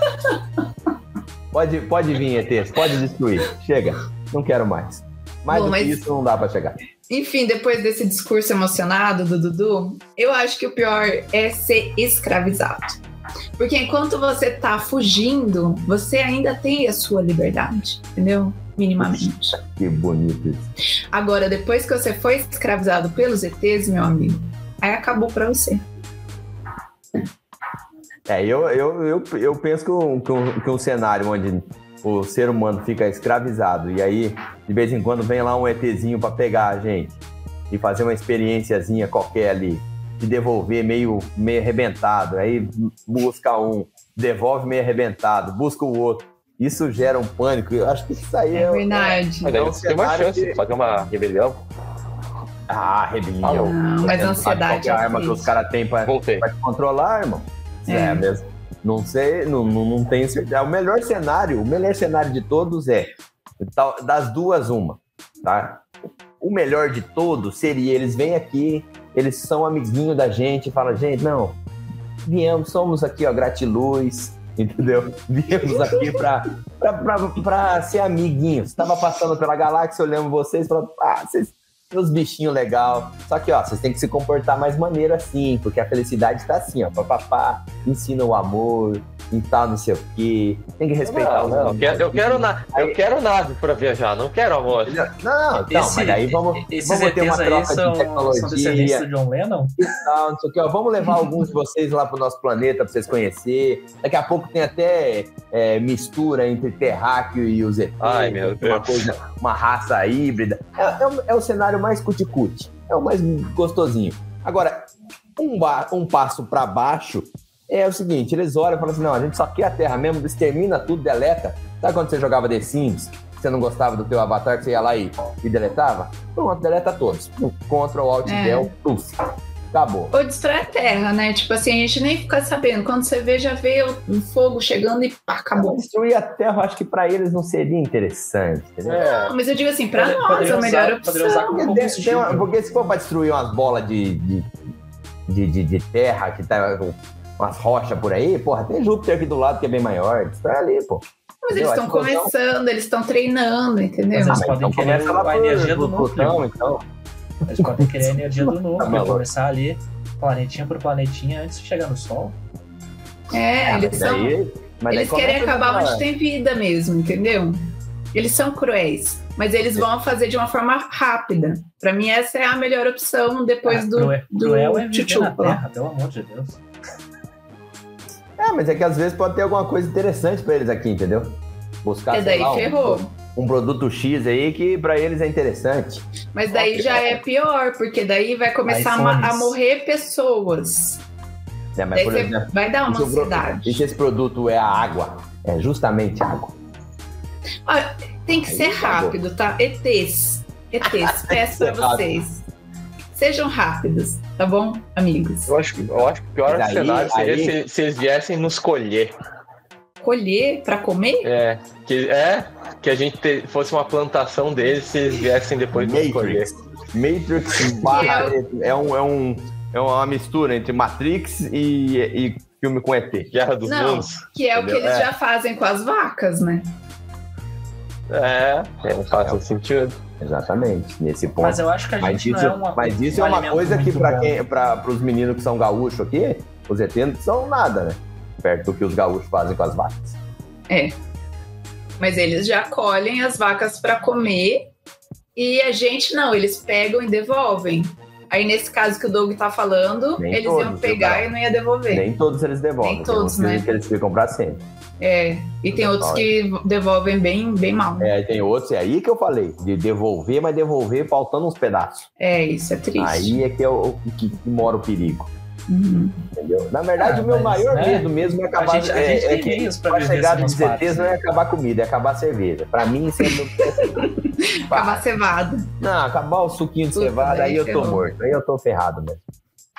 pode, pode vir, ETs, pode destruir. Chega. Não quero mais. Mais Bom, do que mas- isso não dá pra chegar. Enfim, depois desse discurso emocionado do Dudu, eu acho que o pior é ser escravizado. Porque enquanto você tá fugindo, você ainda tem a sua liberdade, entendeu? minimamente. Que bonito isso. Agora, depois que você foi escravizado pelos ETs, meu amigo, aí acabou pra você. É, eu, eu, eu, eu penso que um, que, um, que um cenário onde o ser humano fica escravizado e aí, de vez em quando, vem lá um ETzinho para pegar a gente e fazer uma experiênciazinha qualquer ali, de devolver meio, meio arrebentado, aí busca um, devolve meio arrebentado, busca o outro. Isso gera um pânico. Eu acho que isso aí É é. verdade. Mas aí É um você tem uma chance que- de fazer uma rebelião. Ah, rebelião. Não, mas sabe ansiedade qual que é a é arma que os caras têm pra, pra te controlar, irmão. É, É. mesmo. Não sei, não, não, não tenho certeza. O melhor cenário, o melhor cenário de todos é tal- das duas, uma. Tá? O melhor de todos seria eles vêm aqui, eles são amiguinho da gente, fala, gente, não, viemos, somos aqui, ó, gratiluz, entendeu? Viemos aqui pra, pra, pra, pra ser amiguinhos. Tava passando pela galáxia, olhando vocês falando, ah, vocês os bichinhos legal. Só que, ó, vocês têm que se comportar mais maneiro assim, porque a felicidade tá assim, ó. Papapá, ensina o amor e tal, não sei o quê. Tem que respeitar Não, os não, eu quero, eu, quero na, eu quero nave pra viajar, não quero amor. Não, não, então, Esse- mas aí vamos, vamos ter uma troca são, de são tecnologia do John Lennon? e tal, não sei o quê. Ó, vamos levar alguns de vocês lá pro nosso planeta pra vocês conhecerem. Daqui a pouco tem até é, mistura entre terráqueo e os ETs. Ai, meu uma Deus. coisa, uma raça híbrida. É, é o, é o cenário mais cuticute. É o mais gostosinho. Agora, um, ba- um passo para baixo é o seguinte: eles olham e falam assim: não, a gente só quer a Terra mesmo, extermina tudo, deleta. Sabe quando você jogava The Sims? Você não gostava do teu avatar, que você ia lá e, e deletava? Pronto, deleta todos. Ctrl, Alt, É. Del, puf. Acabou. Ou destrói a terra, né? Tipo assim, a gente nem fica sabendo. Quando você vê, já vê o o fogo chegando e pá, acabou. Destruir a Terra, eu acho que para eles não seria interessante, entendeu? É, Mas eu digo assim, pra Poder- nós, poderia a melhor usar- usar opção. como Porque, tem- uma- porque se for pra destruir umas bolas de, de, de, de- de terra, que tá umas rochas por aí, porra, tem Júpiter aqui do lado que é bem maior. Destrói ali, pô. Mas eles estão A começando, eles estão treinando, entendeu? Mas Ah, eles mas podem então querer a por- energia do núcleo. Plutão, então. Eles podem querer a energia do núcleo, maluco. começar ali, planetinha por planetinha, antes de chegar no Sol. É, Ah, eles mas são. daí- Eles querem acabar a- onde tem vida mesmo, entendeu? Eles são cruéis, mas eles vão fazer de uma forma rápida. Pra mim, essa é a melhor opção depois Ah, do, cruel, do cruel é viver na. Terra, pelo amor de Deus. É, mas é que às vezes pode ter alguma coisa interessante pra eles aqui, entendeu? Buscar sei daí lá, um- ferrou. Um, produto X aí que pra eles é interessante. Mas daí já é pior, porque daí vai começar a, a morrer pessoas. Né? Mas, daí exemplo, vai dar uma ansiedade. e se esse produto é a água? É justamente água. Olha, tem que Aí ser acabou. rápido, tá? ETs. ETs, peço pra rápido. vocês. Sejam rápidos, tá bom, amigos? eu, acho, que- eu acho que o pior Mas aí- cenário seria aí- se, se eles viessem nos colher. Colher pra comer? É, que, é, que a gente te- fosse uma plantação deles se eles viessem depois nos colher. Matrix. Barra é, um, é, um, é uma mistura entre Matrix e, e filme com ET. Guerra dos Não. Mundos. Que é o que Entendeu? eles É. já fazem com as vacas, né? É, é, faz É. sentido. Exatamente, nesse ponto. Mas eu acho que a Mas gente isso, não é uma mas isso um é uma coisa que para quem, para os meninos que são gaúchos aqui, os ET não são nada, né? Perto do que os gaúchos fazem com as vacas. Mas eles já colhem as vacas para comer e a gente não, eles pegam e devolvem. Aí nesse caso que o Doug tá falando, Nem eles todos, iam pegar e não ia devolver. Nem todos eles devolvem. Nem todos, né? que eles ficam para sempre. É, e tem outros que devolvem bem, bem mal. É, tem outros, é aí que eu falei, de devolver, mas devolver faltando uns pedaços. É, isso é triste. Aí é que, é o, que, que mora o perigo, Uhum. entendeu? Na verdade, Ah, o meu mas, maior né? medo mesmo é A acabar... gente, a é, gente é tem que meios pra a dos nos ETs não é né? acabar comida, é acabar cerveja. Pra mim, isso é meu... Acabar cevado. Não, acabar o suquinho de Puta, cevada, daí aí eu tô ferrou. morto. Aí eu tô ferrado mesmo.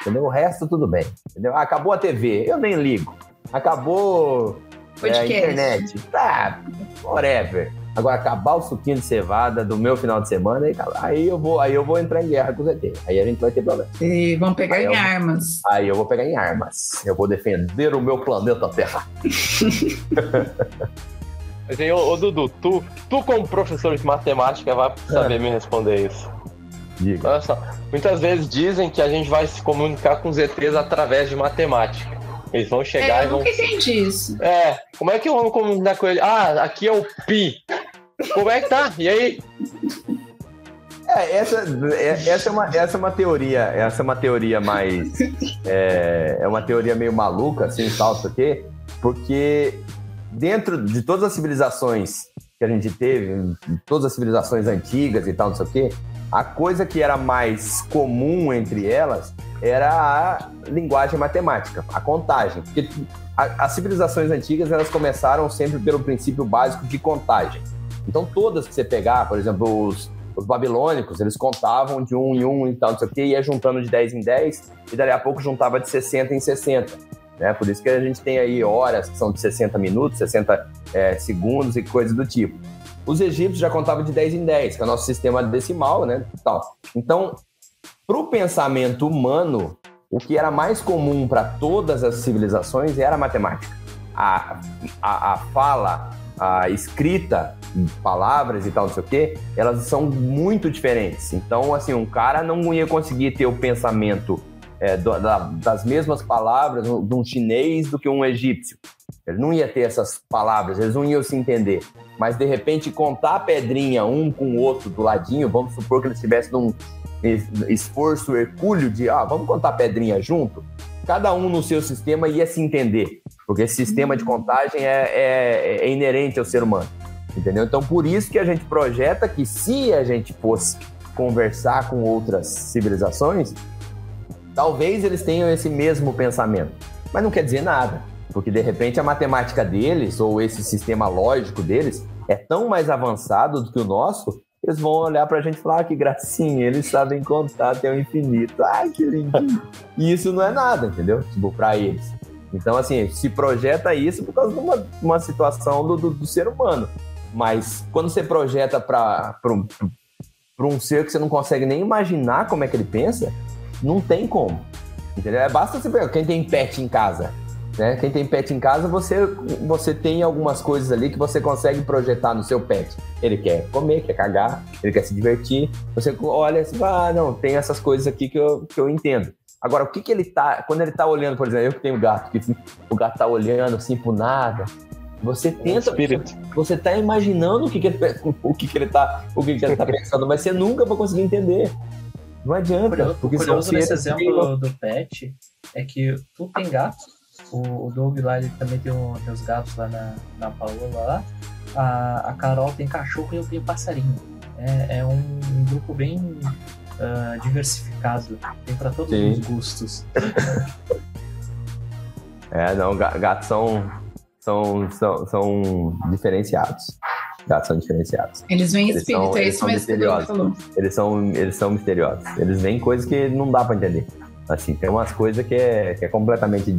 Entendeu? O resto, tudo bem. Entendeu? Ah, Acabou a TV, eu nem ligo. Acabou é, a Podcast. internet. Tá, whatever. Agora, acabar o suquinho de cevada do meu final de semana, aí, aí eu vou, aí eu vou entrar em guerra com os ET. Aí a gente vai ter problema. E vão pegar Aí em eu- armas. Aí eu vou pegar em armas. Eu vou defender o meu planeta Terra. Mas aí, ô, ô, Dudu, tu, tu como professor de matemática vai saber me responder isso. Diga. Olha só, muitas vezes dizem que a gente vai se comunicar com os ETs através de matemática. Eles vão chegar É, e eu vão. nunca entendi isso. É, como é que vamos comunicar com ele? Ah, aqui é o pi. Como é que tá? E aí? É, essa, é, essa, é uma, essa é uma teoria, essa é uma teoria mais. É, é uma teoria meio maluca, assim, tal, isso aqui, porque dentro de todas as civilizações que a gente teve, todas as civilizações antigas e tal, não sei o quê, a coisa que era mais comum entre elas era a linguagem matemática, a contagem. Porque as civilizações antigas elas começaram sempre pelo princípio básico de contagem. Então, todas que você pegar, por exemplo, os, os babilônicos, eles contavam de um em um e tal, não sei o quê, ia juntando de 10 em 10, e daí a pouco juntava de 60 em 60. Né? Por isso que a gente tem aí horas que são de 60 minutos, 60 é, segundos e coisas do tipo. Os egípcios já contavam de 10 em 10, que é o nosso sistema decimal, né? Tal. Então, para o pensamento humano, o que era mais comum para todas as civilizações era a matemática. A, a, a fala, a escrita, palavras e tal, não sei o quê, elas são muito diferentes. Então, assim, um cara não ia conseguir ter o pensamento é, da, das mesmas palavras de um chinês do que um egípcio. Ele não ia ter essas palavras, eles não iam se entender. Mas, de repente, contar a pedrinha um com o outro do ladinho, vamos supor que eles estivessem num esforço hercúleo de, ah, vamos contar a pedrinha junto, cada um no seu sistema ia se entender. Porque esse sistema de contagem é, é, é inerente ao ser humano. Entendeu? Então, por isso que a gente projeta que se a gente fosse conversar com outras civilizações, Talvez eles tenham esse mesmo pensamento, mas não quer dizer nada, porque de repente a matemática deles ou esse sistema lógico deles é tão mais avançado do que o nosso, eles vão olhar para a gente e falar: ah, que gracinha, eles sabem contar até o infinito. Ai, que lindinho. e isso não é nada, entendeu? Tipo, para eles. Então, assim, se projeta isso por causa de uma, uma situação do, do, do ser humano. Mas quando você projeta para um, um ser que você não consegue nem imaginar como é que ele pensa, não tem como. Entendeu? É, basta você pegar quem tem pet em casa. Né? Quem tem pet em casa, você, você tem algumas coisas ali que você consegue projetar no seu pet. Ele quer comer, quer cagar, ele quer se divertir. Você olha e assim, ah, não, tem essas coisas aqui que eu, que eu entendo. Agora, o que que ele tá. Quando ele tá olhando, por exemplo, eu que tenho gato, que o gato tá olhando assim por nada. Você tenta. Você tá imaginando o que, que, ele, o que, que ele tá. O que, que ele tá pensando, mas você nunca vai conseguir entender. Não adianta. Curioso, porque curioso nesse exemplo do pet é que tu tem gato, o, o Doug lá ele também tem, um, tem os gatos lá na, na Paola lá. A, a Carol tem cachorro e eu tenho passarinho. É, é um, um grupo bem uh, diversificado. Tem para todos Sim. os gostos. é, não, gatos são, são, são, são diferenciados gatos são diferenciados. Eles vêm espírito, são, é isso mesmo que falou. Eles são, eles são misteriosos. Eles vêm coisas que não dá para entender. Assim, tem umas coisas que é, que é completamente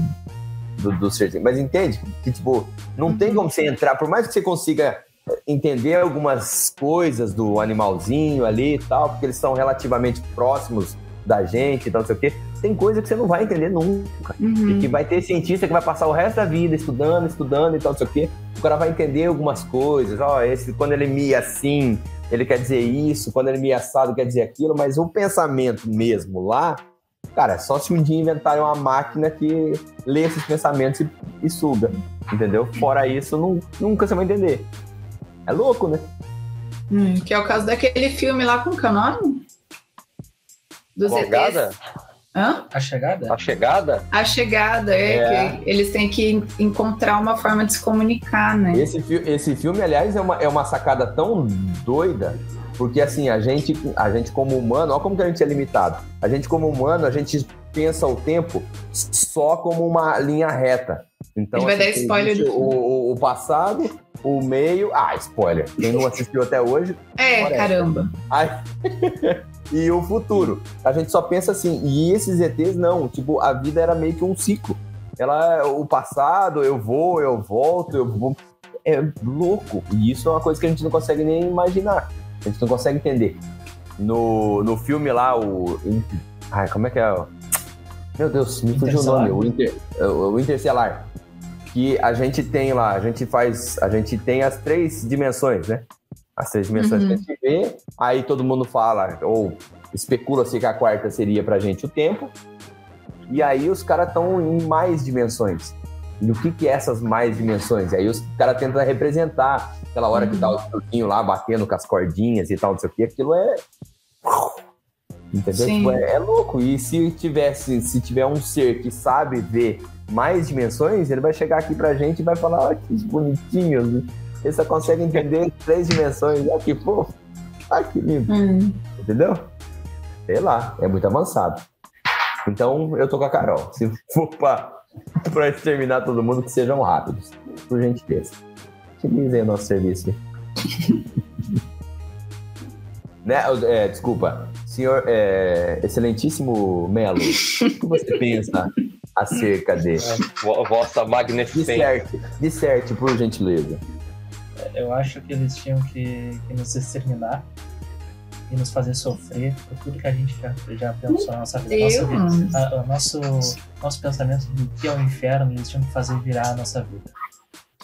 do, do ser. Mas entende? Que, tipo, não tem como você entrar, por mais que você consiga entender algumas coisas do animalzinho ali e tal, porque eles são relativamente próximos da gente e tal, não sei o quê. Tem coisa que você não vai entender nunca. Uhum. E que vai ter cientista que vai passar o resto da vida estudando, estudando e tal, não sei o quê. O cara vai entender algumas coisas. Ó, oh, esse, quando ele mia assim, ele quer dizer isso, quando ele mia assado, quer dizer aquilo, mas o pensamento mesmo lá, cara, é só se um dia inventarem uma máquina que lê esses pensamentos e, e suga, entendeu? Fora isso, não, nunca você vai entender. É louco, né? Hum, que é o caso daquele filme lá com o canônimo? dos ETs. Hã? A chegada? A chegada? A chegada, é, é, que eles têm que encontrar uma forma de se comunicar, né? Esse, fi esse filme, aliás, é uma, é uma sacada tão doida, porque assim, a gente, a gente como humano, olha como que a gente é limitado. A gente como humano, a gente pensa o tempo só como uma linha reta. Então, vai assim, dar spoiler de... o, o, passado, o meio. Ah, spoiler. Quem não assistiu até hoje. É, caramba. Aí... e o futuro. A gente só pensa assim, e esses ETs não, tipo, a vida era meio que um ciclo. Ela, o passado, eu vou, eu volto, eu vou. É louco. E isso é uma coisa que a gente não consegue nem imaginar. A gente não consegue entender. No, no filme lá, o. Ai, como é que é? Meu Deus, me fugiu o nome. O, Inter, o Interstellar. Que a gente tem lá, a gente faz. A gente tem as três dimensões, né? as três dimensões uhum. que a gente vê. Aí todo mundo fala, ou especula-se que a quarta seria pra gente o tempo. E aí os caras estão em mais dimensões. E o que, que é essas mais dimensões? E aí os caras tentam representar aquela hora que tá o truquinho lá batendo com as cordinhas e tal, não sei o que, aquilo é. Entendeu? Tipo, é, é, louco. E se tivesse, se tiver um ser que sabe ver mais dimensões, ele vai chegar aqui pra gente e vai falar, olha que bonitinhos. Ele só consegue entender três dimensões. Olha que fofo. Olha que lindo. Hum. Entendeu? Sei lá, é muito avançado. Então eu tô com a Carol. Se for pra, pra exterminar todo mundo, que sejam rápidos. Por gentileza. Utilizem o nosso serviço. né? É, desculpa. Senhor, é, excelentíssimo Melo, o que você pensa acerca de. É, vossa magnificência. Disserte, disserte, por gentileza. Eu acho que eles tinham que, que nos exterminar e nos fazer sofrer por tudo que a gente já, já pensou na nossa vida. Nossa vida a, a, nosso, nosso pensamento do que é o inferno, eles tinham que fazer virar a nossa vida.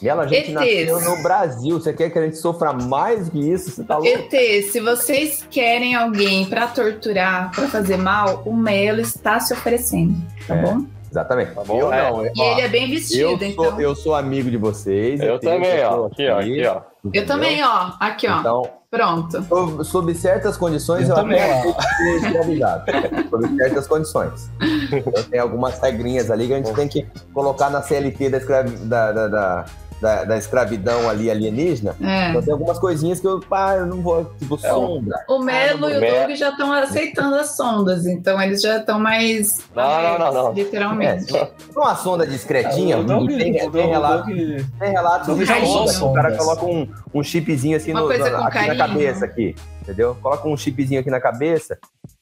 E ela, a gente ETs. nasceu no Brasil. Você quer que a gente sofra mais que isso? Você tá louco? ET, se vocês querem alguém para torturar, para fazer mal, o Melo está se oferecendo, tá é. bom? Exatamente. Tá bom, eu é. não. E ó, ele é bem vestido, eu então. Sou, eu sou amigo de vocês. Eu, também, ó. Aqui, ó. Aqui, ó. Eu também, ó. Aqui, ó. Então, Pronto. Sob certas condições, eu, eu também, até escravizado. sob certas condições. Então, tem algumas regrinhas ali que a gente tem que colocar na CLT da, da, da, da da, da escravidão ali alienígena. É. Então tem algumas coisinhas que eu, pá, eu não vou, tipo, é, sonda. O Melo ah, e o Doug já estão aceitando as sondas, então eles já estão mais. Não, não, não, não. Literalmente. É, uma sonda discretinha, é, Doug, tem, tem, tem, relato, tem relatos de sonda, o cara coloca um, um chipzinho assim no, no, aqui na cabeça aqui, entendeu? Coloca um chipzinho aqui na cabeça,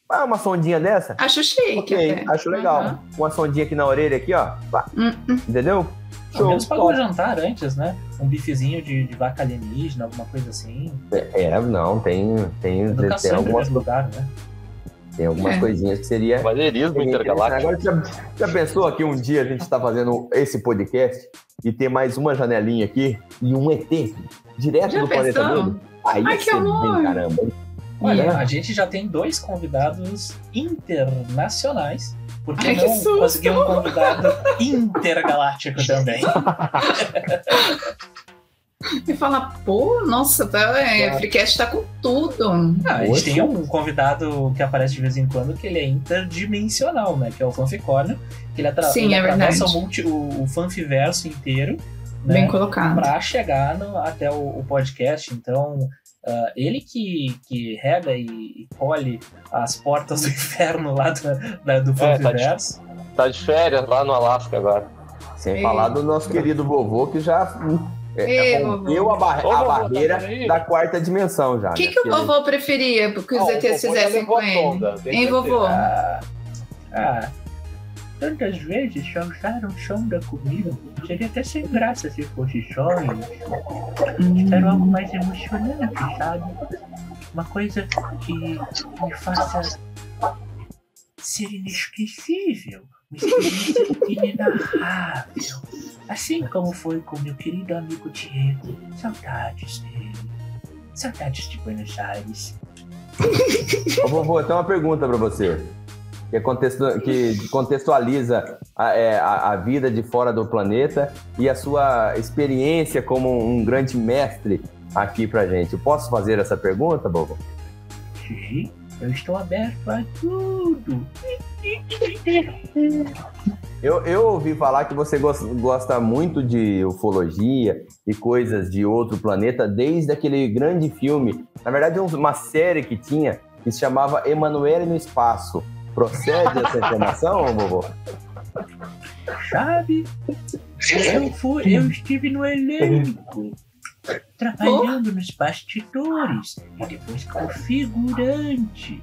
ah, uma sondinha dessa? Acho chique. Ok, acho legal. Uhum. Uma sondinha aqui na orelha, aqui, ó. Uhum. Entendeu? Show. menos pagou um jantar antes, né? Um bifezinho de, de vaca alienígena, alguma coisa assim. É, é não, tem, tem, tem algumas lugar, né? Tem algumas é. coisinhas que seria. Maneirismo intergaláctico. Agora, já, já pensou que um dia a gente está fazendo esse podcast e ter mais uma janelinha aqui e um ET direto já do pensou? planeta mundo? Aí Ai, que amor. bem caramba. Olha, a gente já tem dois convidados internacionais por que Ai, não que conseguir um convidado intergaláctico também? E fala, pô, nossa, tá, é, Freecast tá com tudo. Ah, a gente tem um convidado que aparece de vez em quando que ele é interdimensional, né? Que é o Fanficórnio. Que ele, atra Sim, ele é atravessa o, multi, o, o fanfiverso inteiro. Né, Bem colocado. Pra chegar no, até o, o podcast. Então, Uh, ele que, que rega e, e, colhe as portas do inferno lá do, da, do é, tá, de, tá de férias lá no Alasca agora. Sem Ei. falar do nosso querido vovô que já é, rompeu a, bar a barreira tá da quarta dimensão já. O que, né? que o vovô preferia que os ETs fizessem com ele? Hein, vovô? Ah, ah, tantas vezes só usaram sonda comigo. Seria até sem graça se fosse sonhos. Espero algo mais emocionante, sabe? Uma coisa que me faça ser inesquecível. Uma experiência inenarrável. Assim como foi com meu querido amigo Diego. Saudades dele. Saudades de Buenos Aires. Ô, vovô, tenho uma pergunta pra você que, contextu que contextualiza a, é, a, a, vida de fora do planeta e a sua experiência como um grande mestre aqui pra gente. Eu posso fazer essa pergunta, Bobo? Sim, eu estou aberto a tudo. Eu, eu ouvi falar que você gosta, gosta muito de ufologia e coisas de outro planeta desde aquele grande filme. Na verdade, uma série que tinha que se chamava Emanuele no Espaço. Procede essa informação, vovô? Sabe? Eu, fui, eu estive no elenco, trabalhando nos bastidores e depois como figurante.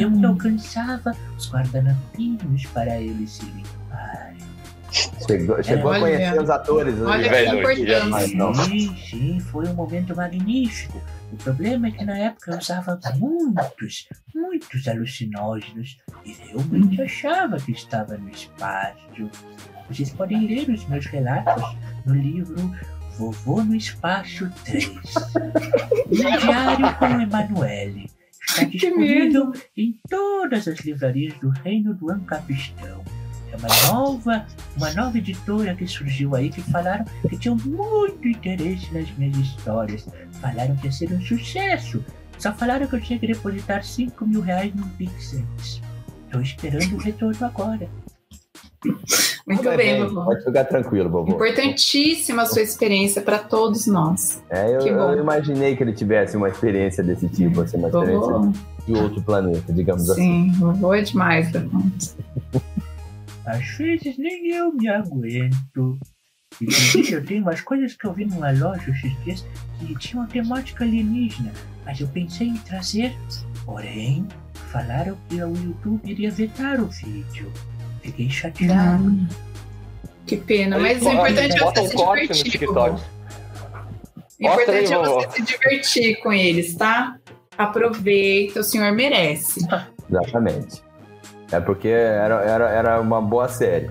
Eu que alcançava os guardanapinhos para eles se limparem. Chegou, chegou a conhecer os atores. Né? Olha que Sim, sim, foi um momento magnífico. O problema é que na época eu usava muitos, muitos alucinógenos e realmente achava que estava no espaço. Vocês podem ler os meus relatos no livro Vovô no Espaço 3. Um diário com Emanuele. Está disponível em todas as livrarias do Reino do Ancapistão. É uma nova, uma nova editora que surgiu aí que falaram que tinham muito interesse nas minhas histórias. Falaram que ia ser um sucesso. Só falaram que eu tinha que depositar 5 mil reais no Pix antes. Tô esperando o retorno agora. Muito Vai bem, bem, vovô. Pode ficar tranquilo, vovô. Importantíssima a sua experiência para todos nós. É, eu, Que bom. eu imaginei que ele tivesse uma experiência desse tipo, assim, uma experiência Vovô, de outro planeta, digamos assim. sim, vovô é demais. vovô. Às vezes nem eu me aguento. Inclusive, eu tenho umas coisas que eu vi numa loja esses dias que tinham uma temática alienígena, mas eu pensei em trazer. Porém, falaram que o YouTube iria vetar o vídeo. Fiquei chateado. Que pena, mas o importante é você um se divertir. O importante é você se divertir com eles, tá? Aproveita, o senhor merece. Exatamente. É porque era, era, era uma boa série,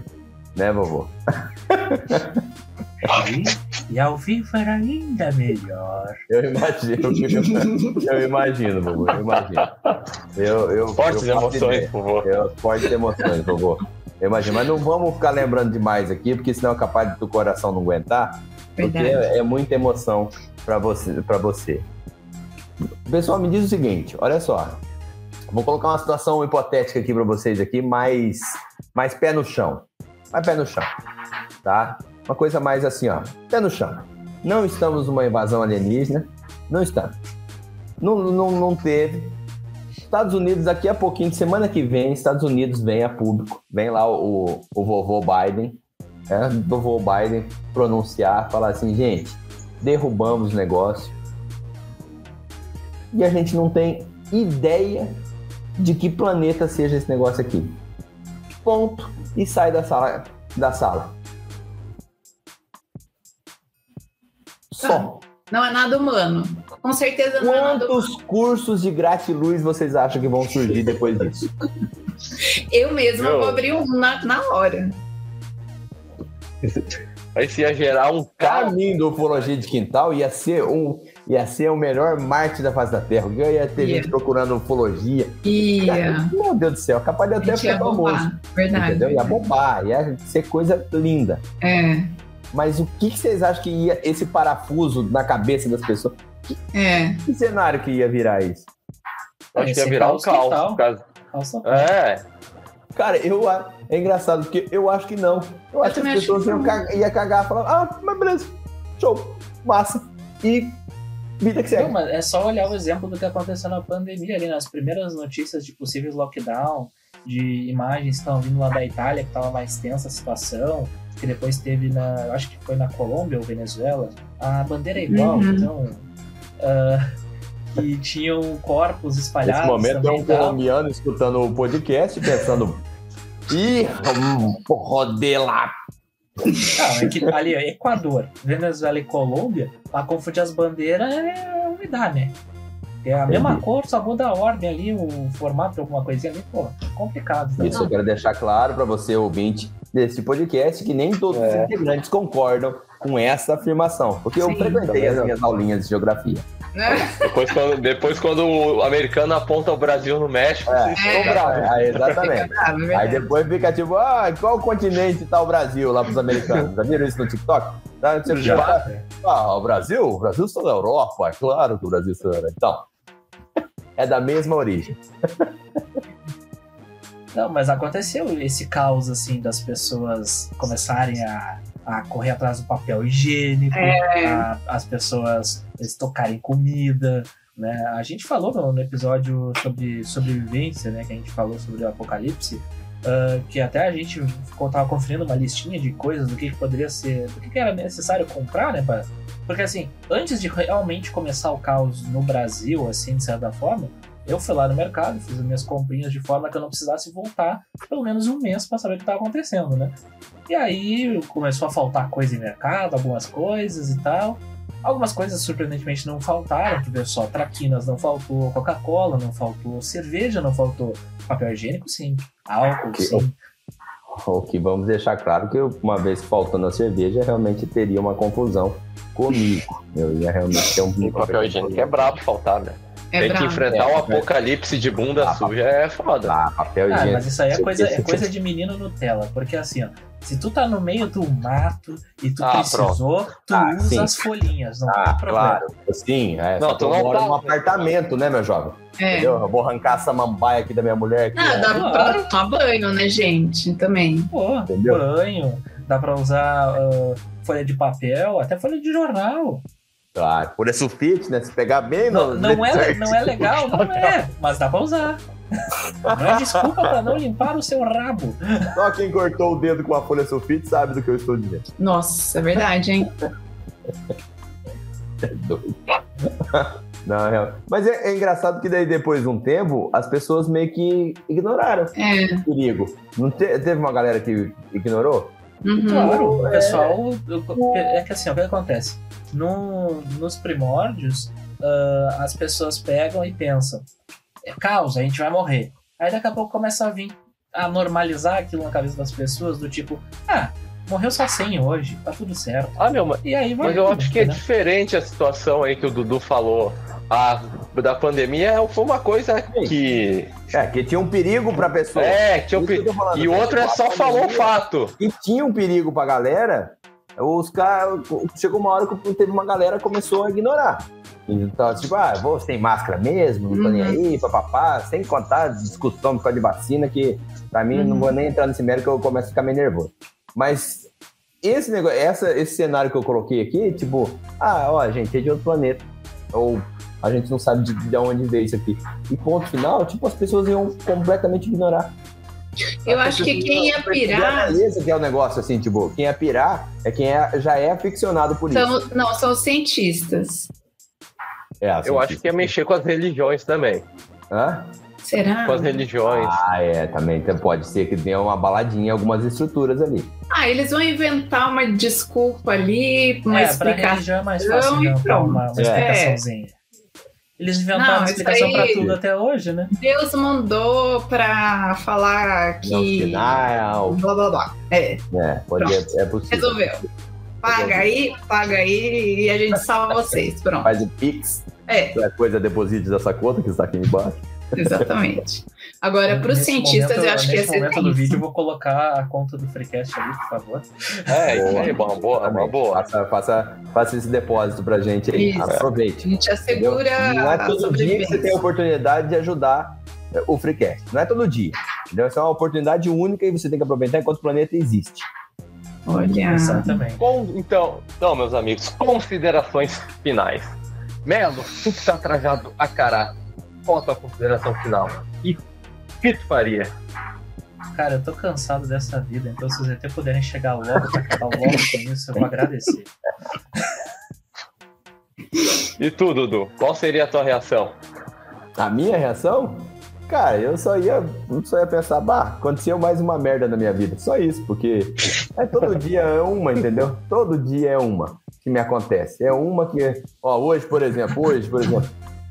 né, vovô? E, e ao vivo era ainda melhor. Eu imagino, eu imagino, vovô, eu imagino. Eu, eu, Fortes eu emoções, favor. Eu, fortes emoções, vovô. Eu imagino, mas não vamos ficar lembrando demais aqui, porque senão é capaz do coração não aguentar, porque é, é muita emoção para você, pra você. Pessoal, me diz o seguinte, olha só. Vou colocar uma situação hipotética aqui para vocês aqui, mais, mais pé no chão. Mais pé no chão, tá? Uma coisa mais assim, ó, pé no chão. Não estamos numa invasão alienígena, não estamos. Não, não, não teve. Estados Unidos, daqui a pouquinho, semana que vem, Estados Unidos vem a público, vem lá o, o vovô Biden, né, vovô Biden pronunciar, falar assim, gente, derrubamos o negócio. E a gente não tem ideia de que planeta seja esse negócio aqui. Ponto. E sai da sala. Da sala. Só. Não é nada humano. Com certeza não é nada humano. Quantos cursos de gratiluz vocês acham que vão surgir depois disso? Eu mesma Meu. vou abrir um na, na hora. Aí se ia gerar um mim, do Ufologia de Quintal, ia ser um. Ia ser o melhor Marte da face da Terra. Ia ter Ia. gente procurando ufologia. Ia. Meu Deus do céu, capaz de até famoso. bombar. Verdade. Entendeu? Ia bombar, ia ser coisa linda. É, Mas o que, que vocês acham que ia esse parafuso na cabeça das pessoas? é. Que cenário que ia virar isso? Acho que ia virar um caos caos. total. por causa- Nossa, É, Cara, eu é engraçado, porque eu acho que não. Eu acho que as pessoas que iam cagar, ia cagar e falar, ah, mas beleza, show, massa. E vida que Não, segue. mas é só olhar o exemplo do que aconteceu na pandemia ali, nas primeiras notícias de possíveis lockdown, de imagens que estavam vindo lá da Itália, que estava mais tensa a situação, que depois teve na, eu acho que foi na Colômbia ou Venezuela, a bandeira é igual, Uhum. então, ah, que tinham corpos espalhados Nesse momento é um e colombiano escutando o podcast pensando, ih, hum, roder lá. Não, é que ali, ó, Equador, Venezuela e Colômbia, pra confundir as bandeiras é umidade, né? É a mesma Entendi. cor, só muda a ordem ali, o formato de alguma coisinha ali, pô, complicado. né? Isso eu quero deixar claro para você, ouvinte desse podcast, que nem todos É. os integrantes concordam com essa afirmação. Porque eu Sim. frequentei Também as minhas aulinhas de geografia. Depois quando, depois quando o americano aponta o Brasil no México, É. vocês ficam É. bravos. Ah, exatamente. Ah, é Aí depois fica tipo, ah, qual continente tá o Brasil lá pros americanos? Já viram isso no TikTok? Tá. Já. Ah, o Brasil? O Brasil está na Europa, é claro que o Brasil está na Europa. Então, é da mesma origem. Não, mas aconteceu esse caos, assim, das pessoas começarem a, a correr atrás do papel higiênico, a- as pessoas estocarem comida, né? A gente falou no, no episódio sobre sobrevivência, né? Que a gente falou sobre o apocalipse, ah, que até a gente ficou- tava conferindo uma listinha de coisas do que, que poderia ser, do que, que era necessário comprar, né? pra- porque assim, antes de realmente começar o caos no Brasil, assim, de certa forma, eu fui lá no mercado, fiz as minhas comprinhas de forma que eu não precisasse voltar pelo menos um mês para saber o que estava acontecendo, né? E aí começou a faltar coisa em mercado, algumas coisas e tal. Algumas coisas surpreendentemente não faltaram, tu vê só, traquinas não faltou, Coca-Cola não faltou, cerveja não faltou, papel higiênico sim, álcool sim. O que vamos deixar claro que uma vez faltando a cerveja, realmente teria uma confusão comigo. Eu ia realmente ter um E papel higiênico é brabo faltar, né? É Tem que enfrentar o É, apocalipse de bunda Ah, suja é foda. Ah, papel Ah, mas isso aí é coisa, é coisa de menino Nutella. Porque assim, ó, se tu tá no meio do mato e tu Ah, precisou, tu Ah, usa sim. as folhinhas, não Ah, tem problema. claro. Sim, é. Não, tu não moro tá- num apartamento, né, meu jovem? É. Entendeu? Eu vou arrancar essa mambaia aqui da minha mulher. Aqui, Ah, ó. dá Claro. pra tomar banho, né, gente? Também. Pô, Entendeu? banho, dá pra usar ah, folha de papel, até folha de jornal. Claro. Por esse sulfite, né? Se pegar bem Não, no. não, é, não é legal, não é, mas dá pra usar. Não é desculpa pra não limpar o seu rabo. Só quem cortou o dedo com a folha sulfite sabe do que eu estou dizendo. Nossa, é verdade, hein? É doido. Não, é real. Mas é, é engraçado que daí depois de um tempo, as pessoas meio que ignoraram É. o perigo. Não te- teve uma galera que ignorou? Uhum. Claro, o pessoal. eu- É que assim, o que acontece? No, nos primórdios, ah, as pessoas pegam e pensam: é causa, a gente vai morrer. Aí daqui a pouco começa a vir a normalizar aquilo na cabeça das pessoas, do tipo: ah, morreu só 100 hoje, tá tudo certo. Ah, meu, mas E aí mas eu acho que é né? diferente a situação aí que o Dudu falou. A da pandemia foi uma coisa que. É, que tinha um perigo pra pessoa. É, tinha um Isso que pe- eu tô falando. E o outro é só falou o fato. E tinha um perigo pra galera, os caras. Chegou uma hora que teve uma galera que começou a ignorar. Então, tipo, ah, vou sem máscara mesmo, não tô nem Uhum. aí, papapá, sem contar a discussão por causa de vacina, que pra mim não Uhum. vou nem entrar nesse mérito que eu começo a ficar meio nervoso. Mas esse negócio, essa, esse cenário que eu coloquei aqui, tipo, ah, ó, gente, é de outro planeta. Ou a gente não sabe de, de onde veio isso aqui. E ponto final, tipo, as pessoas iam completamente ignorar. Eu acho que quem ia pirar. Beleza que é o negócio, assim, tipo, quem ia pirar é quem é- já é aficionado por isso. Não, são os cientistas. É, assim, Eu acho que ia mexer com as religiões também. Hã? Será? Com as religiões. Ah, é, também então pode ser que tenha uma baladinha em algumas estruturas ali. Ah, eles vão inventar uma desculpa ali, uma é, pra explicação. religião é mais fácil e pronto. uma, uma É. explicaçãozinha. Eles inventaram Não, explicação aí- pra tudo até hoje, né? Deus mandou pra falar Não, que. final. Blá blá blá. É, É, pode, é, é possível. resolveu. Paga aí, paga aí e a gente salva vocês. Pronto. Faz o Pix, É, qualquer coisa, deposite dessa conta que está aqui embaixo. exatamente. Agora, para os Nesse cientistas, momento- eu acho que ia Nesse ser momento do vídeo, eu vou colocar a conta do Freecast ali, por favor. É, isso aí, uma boa, uma boa. Faça, faça, faça esse depósito pra gente aí. Isso. Aproveite. A gente Entendeu? assegura Não é todo dia que você tem a oportunidade de ajudar é, o Freecast. Não é todo dia. Entendeu? Essa é uma oportunidade única e você tem que aproveitar enquanto o planeta existe. Olha. Exatamente. Com- então, então, meus amigos, considerações finais. Melo, tu que tá trajado a cara, qual a tua consideração final? E que tu faria? Cara, eu tô cansado dessa vida, então se vocês até puderem chegar logo pra acabar logo com isso, eu vou agradecer. E tu, Dudu, qual seria a tua reação? A minha reação? Cara, eu só ia, eu só ia pensar, bah, aconteceu mais uma merda na minha vida. Só isso, porque é todo dia é uma, entendeu? Todo dia é uma que me acontece. É uma que, ó, hoje, por exemplo, hoje, por exemplo,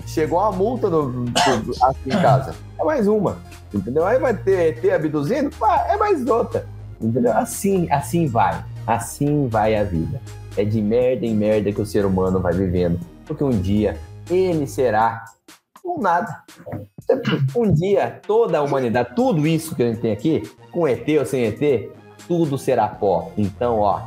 chegou uma multa do, do- aqui em casa. É mais uma, entendeu? Aí vai ter, ter abduzindo, pá, é mais outra, entendeu? Assim, assim vai, assim vai a vida. É de merda em merda que o ser humano vai vivendo, porque um dia ele será um nada. Um dia, toda a humanidade, tudo isso que a gente tem aqui, com ET ou sem ET, tudo será pó. Então, ó,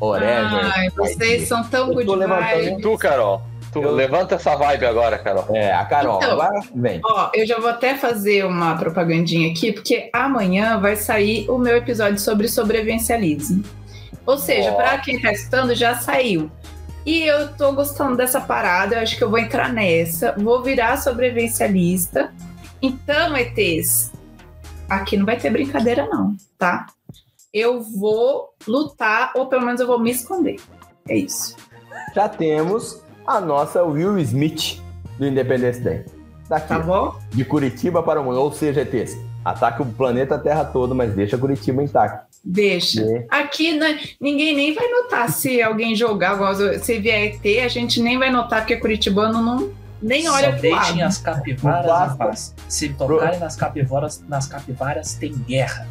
whatever. Ai, vocês são tão good vibes. Tu, Carol, tu Eu- levanta essa vibe agora, Carol. É, a Carol, Então. agora vem. Ó, eu já vou até fazer uma propagandinha aqui, porque amanhã vai sair o meu episódio sobre sobrevivencialismo. Ou seja, para quem tá escutando, já saiu. E eu tô gostando dessa parada, eu acho que eu vou entrar nessa, vou virar sobrevivencialista. Então, ETs, aqui não vai ter brincadeira, não, tá? Eu vou lutar, ou pelo menos eu vou me esconder. É isso. Já temos a nossa Will Smith do Independence Day. Daqui, Tá bom? de Curitiba para o mundo. Ou seja, ETs, ataque o planeta Terra todo, mas deixa Curitiba intacto. Deixa. né? Aqui né, ninguém nem vai notar se alguém jogar, igual se vier ET, a gente nem vai notar, porque Curitibano não, nem olha Só pro deixem as capivaras em paz. Se tocarem nas capivaras, nas capivaras tem guerra.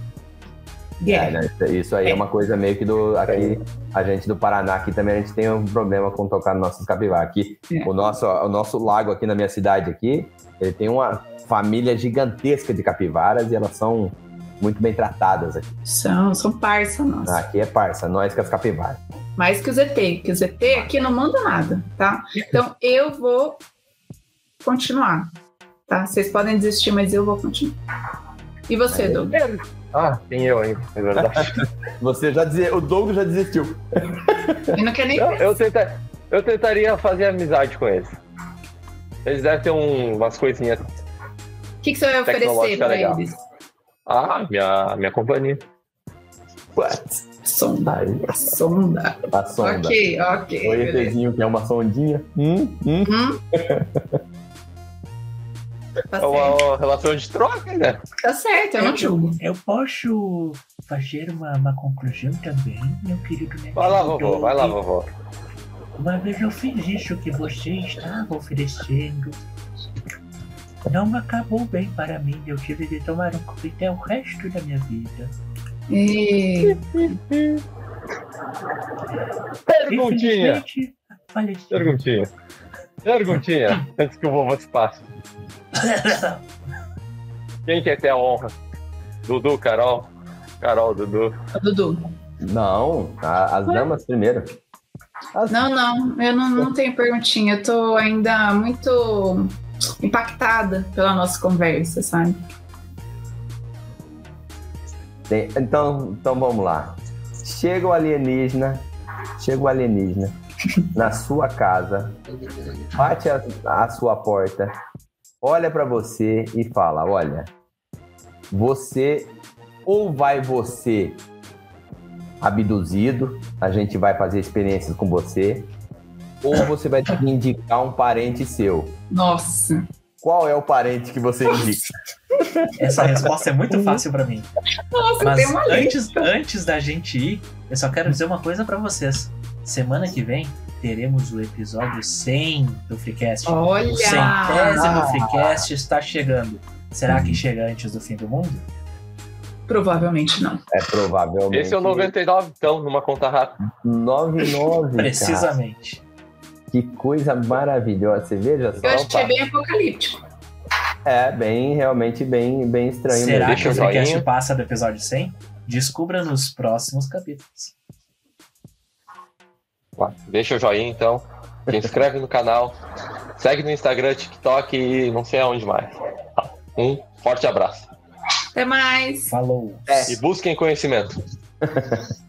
É, né? Isso aí é. é. uma coisa meio que do. Aqui, a gente do Paraná, aqui também a gente tem um problema com tocar no nosso capivaras. Aqui, é. o, nosso, o nosso lago aqui na minha cidade aqui, ele tem uma família gigantesca de capivaras e elas são muito bem tratadas aqui. São, são parça nossa. Aqui é parça, nós que as capivaras. Mais que o ZT, que o ZT aqui não manda nada, tá? Então eu vou continuar, tá? Vocês podem desistir, mas eu vou continuar. E você, Doug? Ah, tem eu ainda, é verdade. você já dizia, o Doug já desistiu. Ele não quer nem. Eu, eu, tenta, eu tentaria fazer amizade com eles. Eles devem ter um, umas coisinhas. O que, que você vai oferecer pra legal. eles? Ah, minha, minha companhia. What? Sonda. A sonda. A sonda. Ok, ok. O ETzinho que é uma sondinha. Hum, hum. hum? Tá é uma relação de troca, né? Tá certo, eu, não julgo. Eu posso fazer uma, uma conclusão também, meu querido neto. Vai lá, vovó, vai lá, vovó. Uma vez eu fiz isso que você estava oferecendo. Não acabou bem para mim. Eu tive de tomar um coquetel o resto da minha vida. E... Perguntinha. Perguntinha. Perguntinha, antes que o vovô se passe. Quem quer ter a honra? Dudu, Carol? Carol, Dudu. Dudu. Não, a, as damas primeiro. As... Não, não, eu não, não tenho perguntinha. Eu tô ainda muito impactada pela nossa conversa, sabe? Tem, então, então vamos lá. Chega o alienígena, chega o alienígena na sua casa, bate a, a sua porta, olha para você e fala: olha, você ou vai você abduzido, a gente vai fazer experiências com você, ou você vai indicar um parente seu. Nossa. Qual é o parente que você indica? Essa resposta é muito fácil para mim. Nossa, Mas tem uma antes, antes da gente ir, eu só quero dizer uma coisa para vocês. Semana que vem teremos o episódio 100 do Freecast. Olha! O centésimo Freecast está chegando. Será que chega antes do fim do mundo? Provavelmente não. É provavelmente. Esse é o 99, então, numa conta rápida. 99. Precisamente. Cara. Que coisa maravilhosa. Você veja só. Eu acho que é bem apocalíptico. É, bem, realmente bem, bem estranho. Será mesmo. que o Freecast passa do episódio 100? Descubra nos próximos capítulos. Deixa o joinha então. Se inscreve no canal. Segue no Instagram, TikTok e não sei aonde mais. Um forte abraço. Até mais. Falou. É. E busquem conhecimento.